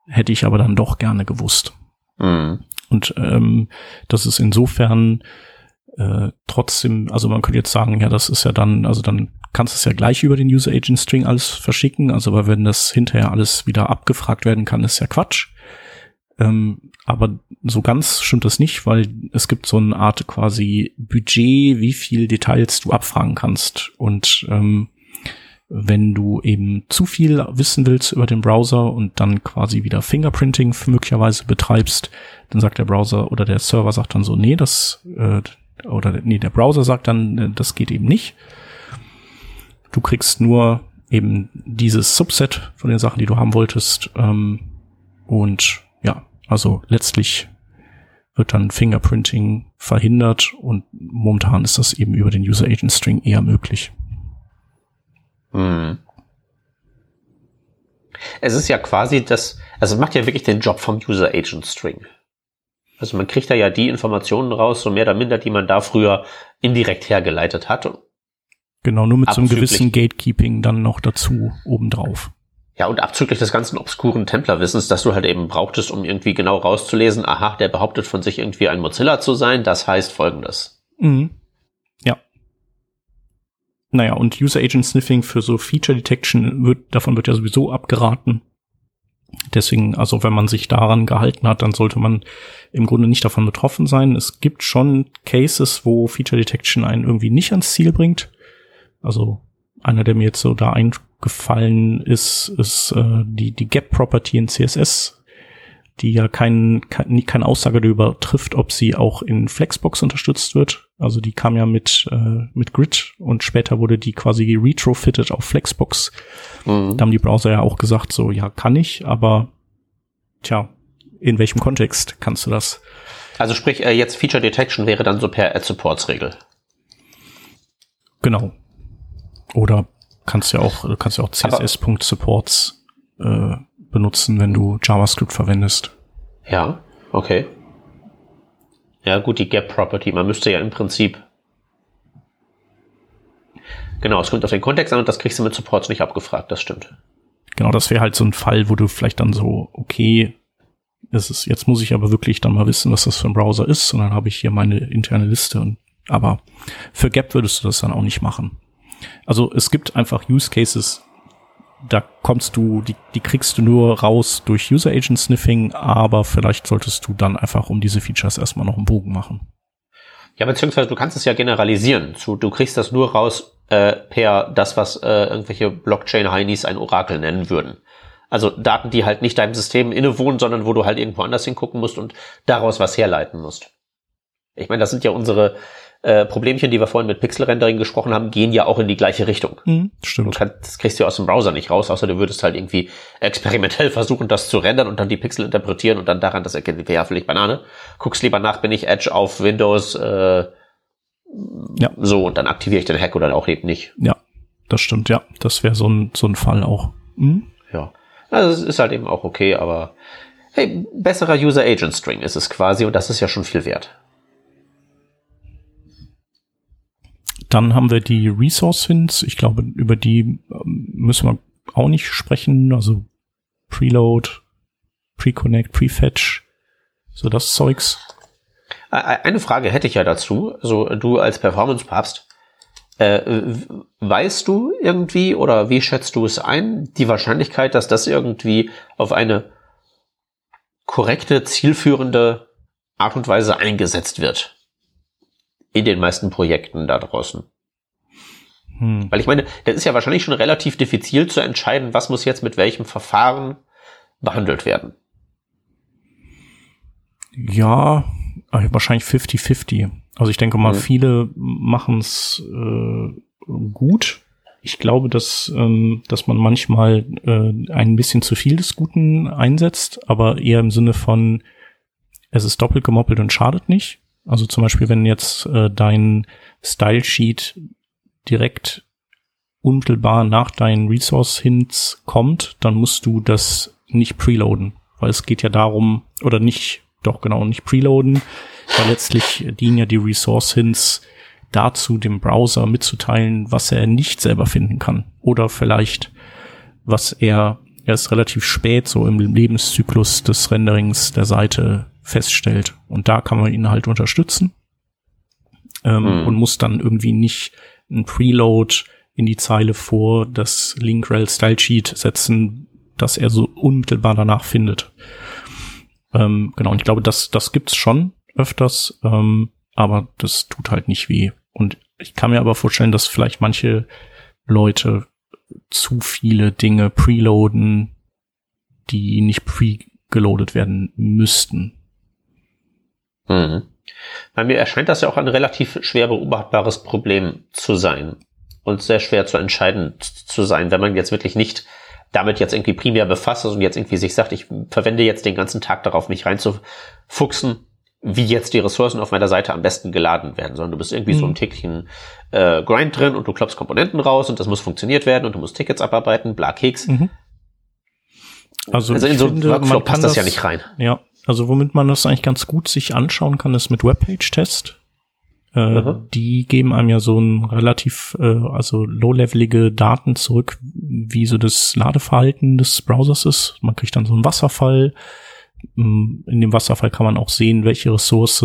hätte ich aber dann doch gerne gewusst. Mhm. Und ähm, das ist insofern äh, trotzdem, also man könnte jetzt sagen, ja, das ist ja dann, also dann kannst du es ja gleich über den User Agent String alles verschicken, also weil wenn das hinterher alles wieder abgefragt werden kann, ist ja Quatsch. Ähm, aber so ganz stimmt das nicht, weil es gibt so eine Art quasi Budget, wie viel Details du abfragen kannst. Und ähm, wenn du eben zu viel wissen willst über den Browser und dann quasi wieder Fingerprinting möglicherweise betreibst, dann sagt der Browser oder der Server sagt dann so, nee, das äh, oder nee, der Browser sagt dann, äh, das geht eben nicht. Du kriegst nur eben dieses Subset von den Sachen, die du haben wolltest. Ähm, und ja, also letztlich wird dann Fingerprinting verhindert und momentan ist das eben über den User Agent String eher möglich. Hm. Es ist ja quasi das, also es macht ja wirklich den Job vom User Agent String. Also man kriegt da ja die Informationen raus, so mehr oder minder, die man da früher indirekt hergeleitet hat. Genau, nur mit so einem gewissen Gatekeeping dann noch dazu obendrauf. Ja, und abzüglich des ganzen obskuren Templerwissens, das du halt eben brauchtest, um irgendwie genau rauszulesen, aha, der behauptet von sich irgendwie ein Mozilla zu sein, das heißt folgendes. Mhm. Ja. Naja, und User Agent Sniffing für so Feature Detection wird, davon wird ja sowieso abgeraten. Deswegen, also wenn man sich daran gehalten hat, dann sollte man im Grunde nicht davon betroffen sein. Es gibt schon Cases, wo Feature Detection einen irgendwie nicht ans Ziel bringt. Also einer, der mir jetzt so da eingefallen ist, ist äh, die, die Gap Property in CSS, die ja kein, kein, keine Aussage darüber trifft, ob sie auch in Flexbox unterstützt wird. Also die kam ja mit, äh, mit Grid und später wurde die quasi retrofitted auf Flexbox. Mhm. Da haben die Browser ja auch gesagt, so, ja, kann ich, aber tja, in welchem Kontext kannst du das? Also sprich, äh, jetzt Feature Detection wäre dann so per Ad-Supports-Regel. Genau. Oder kannst ja auch, kannst ja auch CSS.supports äh, benutzen, wenn du JavaScript verwendest. Ja, okay. Ja, gut, die Gap Property. Man müsste ja im Prinzip. Genau, es kommt auf den Kontext an und das kriegst du mit Supports nicht abgefragt, das stimmt. Genau, das wäre halt so ein Fall, wo du vielleicht dann so, okay, es ist, jetzt muss ich aber wirklich dann mal wissen, was das für ein Browser ist, und dann habe ich hier meine interne Liste und aber für Gap würdest du das dann auch nicht machen. Also es gibt einfach Use Cases, da kommst du, die, die kriegst du nur raus durch User Agent Sniffing, aber vielleicht solltest du dann einfach um diese Features erstmal noch einen Bogen machen. Ja, beziehungsweise du kannst es ja generalisieren. Du kriegst das nur raus äh, per das, was äh, irgendwelche Blockchain-Heinis ein Orakel nennen würden. Also Daten, die halt nicht deinem System innewohnen, sondern wo du halt irgendwo anders hingucken musst und daraus was herleiten musst. Ich meine, das sind ja unsere äh, Problemchen, die wir vorhin mit Pixel-Rendering gesprochen haben, gehen ja auch in die gleiche Richtung. Mhm, stimmt. Du kannst, das kriegst du aus dem Browser nicht raus, außer du würdest halt irgendwie experimentell versuchen, das zu rendern und dann die Pixel interpretieren und dann daran das erkennen, ja, vielleicht Banane. Guckst lieber nach, bin ich Edge auf Windows, äh, ja. so, und dann aktiviere ich den Hack oder auch eben nicht. Ja, das stimmt, ja. Das wäre so ein, so ein Fall auch. Mhm. Ja. Also es ist halt eben auch okay, aber hey, besserer User Agent String ist es quasi und das ist ja schon viel wert. Dann haben wir die Resource-Hints. Ich glaube, über die ähm, müssen wir auch nicht sprechen. Also Preload, Preconnect, Prefetch, so das Zeugs. Eine Frage hätte ich ja dazu. Also du als Performance-Papst, äh, weißt du irgendwie oder wie schätzt du es ein, die Wahrscheinlichkeit, dass das irgendwie auf eine korrekte, zielführende Art und Weise eingesetzt wird? In den meisten Projekten da draußen. Hm. Weil ich meine, das ist ja wahrscheinlich schon relativ diffizil zu entscheiden, was muss jetzt mit welchem Verfahren behandelt werden. Ja, äh, wahrscheinlich 50-50. Also ich denke mal, mhm. viele machen es äh, gut. Ich glaube, dass, ähm, dass man manchmal äh, ein bisschen zu viel des Guten einsetzt, aber eher im Sinne von, es ist doppelt gemoppelt und schadet nicht. Also zum Beispiel, wenn jetzt äh, dein Style Sheet direkt unmittelbar nach deinen Resource Hints kommt, dann musst du das nicht preloaden, weil es geht ja darum, oder nicht, doch genau, nicht preloaden, weil letztlich dienen ja die Resource Hints dazu, dem Browser mitzuteilen, was er nicht selber finden kann. Oder vielleicht, was er erst relativ spät so im Lebenszyklus des Renderings der Seite feststellt. Und da kann man ihn halt unterstützen ähm, hm. und muss dann irgendwie nicht ein Preload in die Zeile vor das Link-Rel Style Sheet setzen, dass er so unmittelbar danach findet. Ähm, genau, und ich glaube, das, das gibt's schon öfters, ähm, aber das tut halt nicht weh. Und ich kann mir aber vorstellen, dass vielleicht manche Leute zu viele Dinge preloaden, die nicht pre-geloadet werden müssten. Mhm. Bei mir erscheint das ja auch ein relativ schwer beobachtbares Problem zu sein und sehr schwer zu entscheiden zu sein, wenn man jetzt wirklich nicht damit jetzt irgendwie primär befasst ist und jetzt irgendwie sich sagt, ich verwende jetzt den ganzen Tag darauf, mich reinzufuchsen, wie jetzt die Ressourcen auf meiner Seite am besten geladen werden, sondern du bist irgendwie mhm. so ein Tickchen äh, Grind drin und du klopfst Komponenten raus und das muss funktioniert werden und du musst Tickets abarbeiten, bla Keks. Mhm. Also, also in so einem Workflow passt das, das ja nicht rein. Ja, also womit man das eigentlich ganz gut sich anschauen kann, ist mit Webpage-Test. Äh, die geben einem ja so ein relativ, äh, also low-levelige Daten zurück, wie so das Ladeverhalten des Browsers ist. Man kriegt dann so einen Wasserfall. Mm, in dem Wasserfall kann man auch sehen, welche Ressource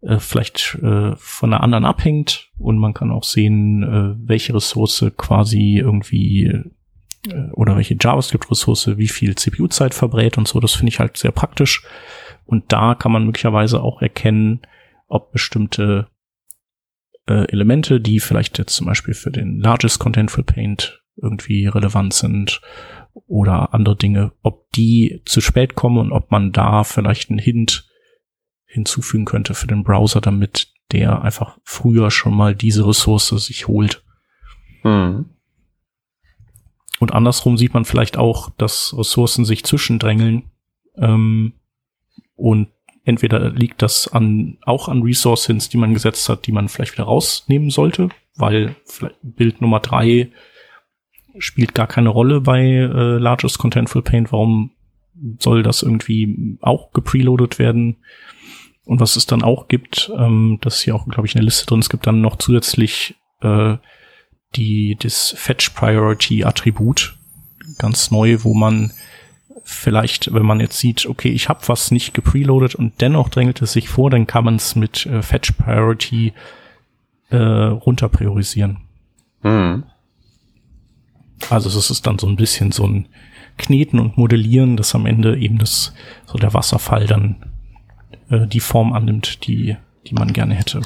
äh, vielleicht äh, von einer anderen abhängt und man kann auch sehen, äh, welche Ressource quasi irgendwie oder welche JavaScript-Ressource wie viel CPU-Zeit verbrät und so. Das finde ich halt sehr praktisch. Und da kann man möglicherweise auch erkennen, ob bestimmte äh, Elemente, die vielleicht jetzt zum Beispiel für den Largest Contentful Paint irgendwie relevant sind oder andere Dinge, ob die zu spät kommen und ob man da vielleicht einen Hint hinzufügen könnte für den Browser, damit der einfach früher schon mal diese Ressource sich holt. Mhm. Und andersrum sieht man vielleicht auch, dass Ressourcen sich zwischendrängeln ähm, und entweder liegt das an auch an Resource Hints, die man gesetzt hat, die man vielleicht wieder rausnehmen sollte, weil Bild Nummer drei spielt gar keine Rolle bei äh, Largest Contentful Paint. Warum soll das irgendwie auch gepreloadet werden? Und was es dann auch gibt, ähm, das ist hier auch, glaube ich, eine Liste drin, es gibt dann noch zusätzlich äh, die, das Fetch Priority Attribut, ganz neu, wo man vielleicht, wenn man jetzt sieht, okay, ich habe was nicht gepreloadet und dennoch drängelt es sich vor, dann kann man es mit äh, Fetch Priority äh, runter priorisieren. Mhm. Also es ist dann so ein bisschen so ein Kneten und Modellieren, dass am Ende eben das so der Wasserfall dann äh, die Form annimmt, die die man gerne hätte.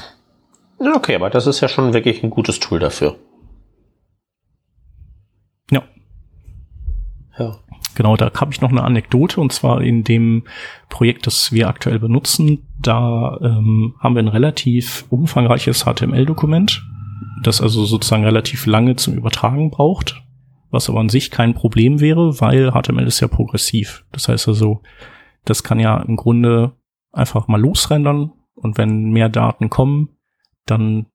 Okay, aber das ist ja schon wirklich ein gutes Tool dafür. Ja. Ja. Genau, da habe ich noch eine Anekdote und zwar in dem Projekt, das wir aktuell benutzen, da ähm, haben wir ein relativ umfangreiches HTML-Dokument, das also sozusagen relativ lange zum Übertragen braucht, was aber an sich kein Problem wäre, weil HTML ist ja progressiv. Das heißt also, das kann ja im Grunde einfach mal losrendern und wenn mehr Daten kommen, dann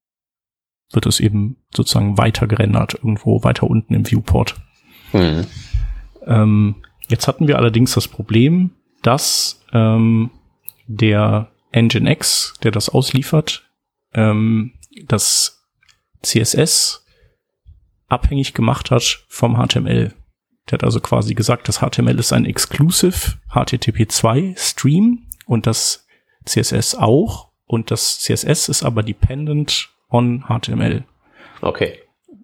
wird es eben sozusagen weiter gerendert, irgendwo weiter unten im Viewport. Mhm. Ähm, jetzt hatten wir allerdings das Problem, dass ähm, der Nginx, der das ausliefert, ähm, das CSS abhängig gemacht hat vom HTML. Der hat also quasi gesagt, das HTML ist ein Exclusive HTTP2 Stream und das CSS auch und das CSS ist aber dependent on HTML. Okay.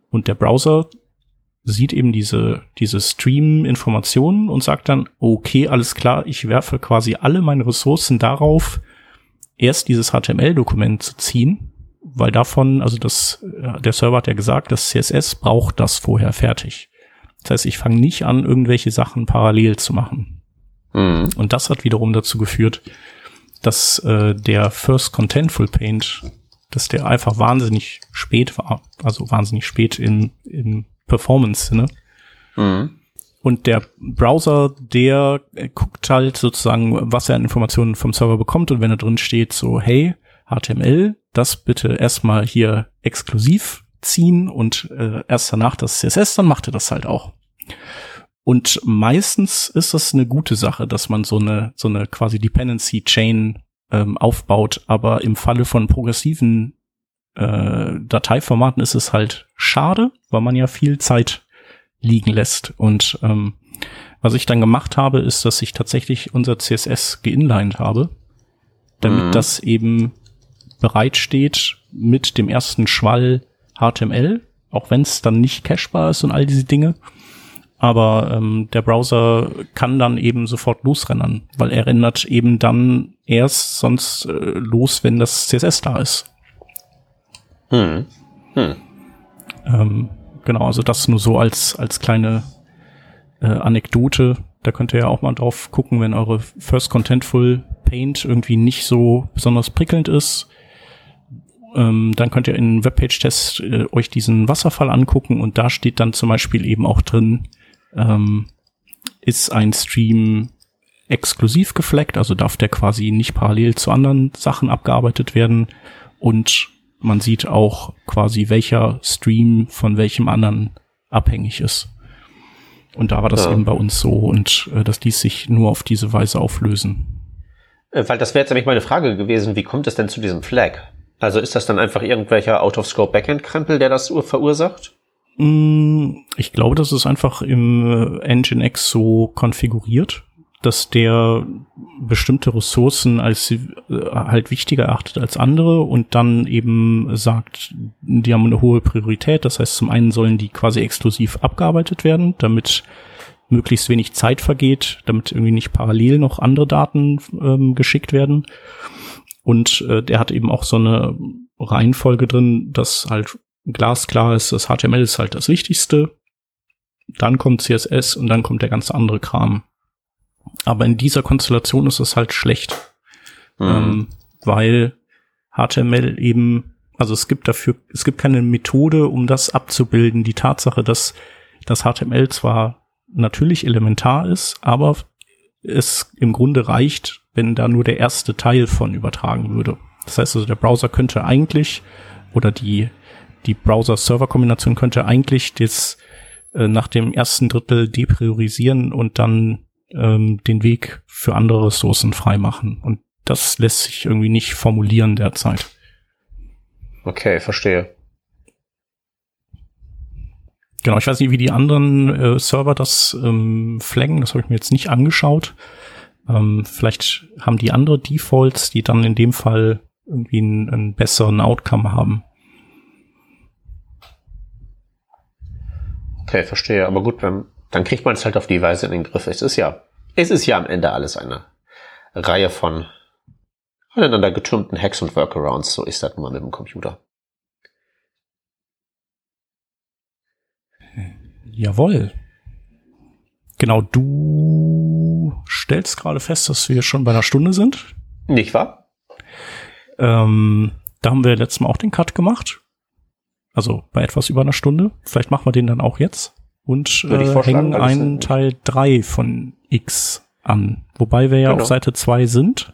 Und der Browser sieht eben diese, diese Stream-Informationen und sagt dann, okay, alles klar, ich werfe quasi alle meine Ressourcen darauf, erst dieses HTML-Dokument zu ziehen, weil davon, also das, äh, der Server hat ja gesagt, das CSS braucht das vorher fertig. Das heißt, ich fange nicht an, irgendwelche Sachen parallel zu machen. Mhm. Und das hat wiederum dazu geführt, dass äh, der First Contentful Paint, dass der einfach wahnsinnig spät war, also wahnsinnig spät in, in Performance-Sinne. Mhm. Und der Browser, der guckt halt sozusagen, was er an Informationen vom Server bekommt. Und wenn da drin steht, so, hey, HTML, das bitte erstmal hier exklusiv ziehen und äh, erst danach das CSS, dann macht er das halt auch. Und meistens ist das eine gute Sache, dass man so eine, so eine quasi Dependency Chain ähm, aufbaut. Aber im Falle von progressiven äh, Dateiformaten ist es halt schade, weil man ja viel Zeit liegen lässt. Und ähm, was ich dann gemacht habe, ist, dass ich tatsächlich unser CSS geinlined habe, damit mhm. das eben bereitsteht mit dem ersten Schwall HTML, auch wenn es dann nicht cachebar ist und all diese Dinge. Aber ähm, der Browser kann dann eben sofort losrennen, weil er rendert eben dann erst sonst äh, los, wenn das CSS da ist. Hm. Hm. Ähm, genau, also das nur so als, als kleine äh, Anekdote. Da könnt ihr ja auch mal drauf gucken, wenn eure First Contentful Paint irgendwie nicht so besonders prickelnd ist. Ähm, dann könnt ihr in Webpage-Test äh, euch diesen Wasserfall angucken und da steht dann zum Beispiel eben auch drin, ähm, ist ein Stream exklusiv gefleckt, also darf der quasi nicht parallel zu anderen Sachen abgearbeitet werden und man sieht auch quasi, welcher Stream von welchem anderen abhängig ist. Und da war das ja. eben bei uns so und äh, das ließ sich nur auf diese Weise auflösen. Äh, weil das wäre jetzt nämlich meine Frage gewesen, wie kommt es denn zu diesem Flag? Also ist das dann einfach irgendwelcher Out-of-Scope-Backend-Krempel, der das verursacht? Mm, ich glaube, das ist einfach im äh, Nginx so konfiguriert dass der bestimmte Ressourcen als äh, halt wichtiger erachtet als andere und dann eben sagt, die haben eine hohe Priorität. Das heißt, zum einen sollen die quasi exklusiv abgearbeitet werden, damit möglichst wenig Zeit vergeht, damit irgendwie nicht parallel noch andere Daten ähm, geschickt werden. Und äh, der hat eben auch so eine Reihenfolge drin, dass halt glasklar ist, das HTML ist halt das Wichtigste, dann kommt CSS und dann kommt der ganze andere Kram. Aber in dieser Konstellation ist es halt schlecht. Mhm. Ähm, weil HTML eben, also es gibt dafür, es gibt keine Methode, um das abzubilden. Die Tatsache, dass das HTML zwar natürlich elementar ist, aber es im Grunde reicht, wenn da nur der erste Teil von übertragen würde. Das heißt also, der Browser könnte eigentlich oder die, die Browser-Server-Kombination könnte eigentlich das äh, nach dem ersten Drittel depriorisieren und dann ähm, den Weg für andere Ressourcen freimachen. Und das lässt sich irgendwie nicht formulieren derzeit. Okay, verstehe. Genau, ich weiß nicht, wie die anderen äh, Server das ähm, flaggen, das habe ich mir jetzt nicht angeschaut. Ähm, vielleicht haben die andere Defaults, die dann in dem Fall irgendwie einen, einen besseren Outcome haben. Okay, verstehe. Aber gut, wenn, dann kriegt man es halt auf die Weise in den Griff. Es ist ja, es ist ja am Ende alles eine Reihe von aneinander getürmten Hacks und Workarounds. So ist das nun mal mit dem Computer. Jawohl. Genau, du stellst gerade fest, dass wir schon bei einer Stunde sind. Nicht wahr? Ähm, da haben wir letztes Mal auch den Cut gemacht. Also bei etwas über einer Stunde. Vielleicht machen wir den dann auch jetzt und äh, hängen einen Teil 3 von X an. Wobei wir ja genau. auf Seite 2 sind.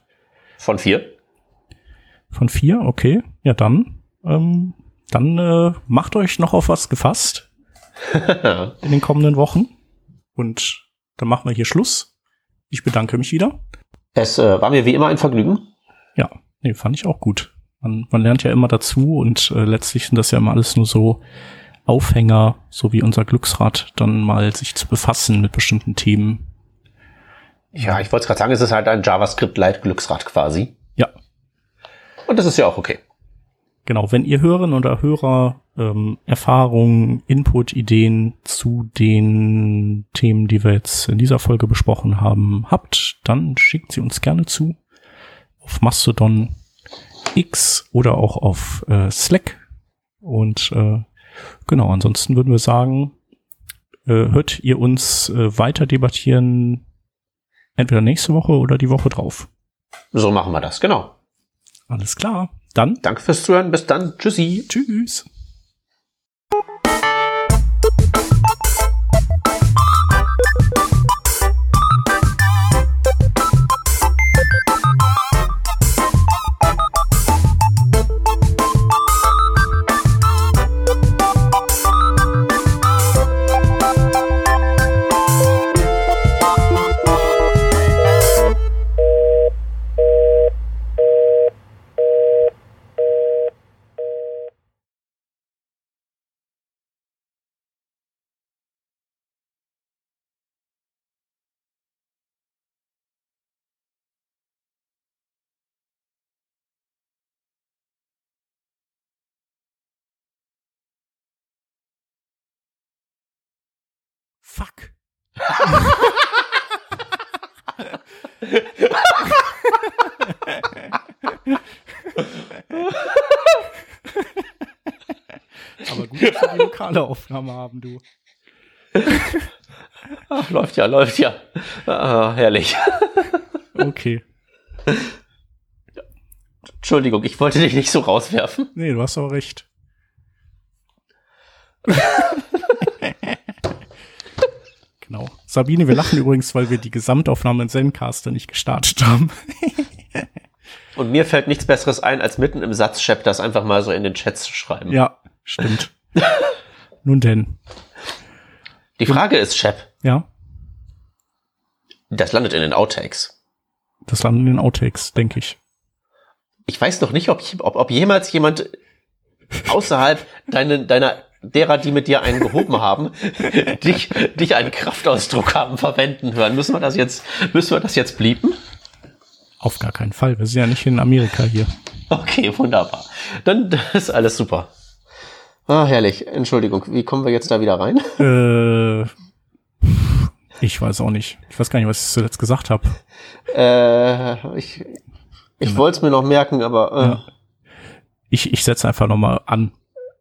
Von 4. Von 4, okay. Ja, dann, ähm, dann äh, macht euch noch auf was gefasst in den kommenden Wochen. Und dann machen wir hier Schluss. Ich bedanke mich wieder. Es äh, war mir wie immer ein Vergnügen. Ja, nee, fand ich auch gut. Man, man lernt ja immer dazu und äh, letztlich sind das ja immer alles nur so Aufhänger, so wie unser Glücksrad, dann mal sich zu befassen mit bestimmten Themen. Ja, ich wollte gerade sagen, es ist halt ein JavaScript-Light-Glücksrad quasi. Ja. Und das ist ja auch okay. Genau, wenn ihr Hörerinnen oder Hörer ähm, Erfahrungen, Input, Ideen zu den Themen, die wir jetzt in dieser Folge besprochen haben, habt, dann schickt sie uns gerne zu auf Mastodon X oder auch auf äh, Slack. Und äh, Genau, ansonsten würden wir sagen, äh, hört ihr uns äh, weiter debattieren entweder nächste Woche oder die Woche drauf. So machen wir das, genau. Alles klar. Dann Danke fürs Zuhören. Bis dann. Tschüssi. tschüss. Lokale Aufnahme haben, du. Ach, läuft ja, läuft ja. Ah, herrlich. Okay. Entschuldigung, ich wollte dich nicht so rauswerfen. Nee, du hast aber recht. genau. Sabine, wir lachen übrigens, weil wir die Gesamtaufnahme in Zencaster nicht gestartet haben. Und mir fällt nichts Besseres ein, als mitten im Satz das einfach mal so in den Chat zu schreiben. Ja, stimmt. Nun denn. Die Frage ist, Shep, Ja, das landet in den Outtakes. das landen in den Outtakes, denke ich. Ich weiß noch nicht, ob, ob, ob jemals jemand außerhalb deine, deiner derer, die mit dir einen gehoben haben, dich, dich einen Kraftausdruck haben verwenden hören. Müssen wir das jetzt, müssen wir das jetzt blieben? Auf gar keinen Fall. Wir sind ja nicht in Amerika hier. Okay, wunderbar. Dann ist alles super. Ah, herrlich. Entschuldigung, wie kommen wir jetzt da wieder rein? Äh, ich weiß auch nicht. Ich weiß gar nicht, was ich zuletzt gesagt habe. Äh, ich ich wollte es mir noch merken, aber äh, Ja. Ich, ich setze einfach nochmal an.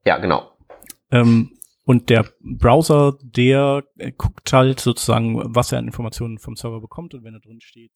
ja, genau. Ähm, und der Browser, der guckt halt sozusagen, was er an Informationen vom Server bekommt und wenn da drin steht,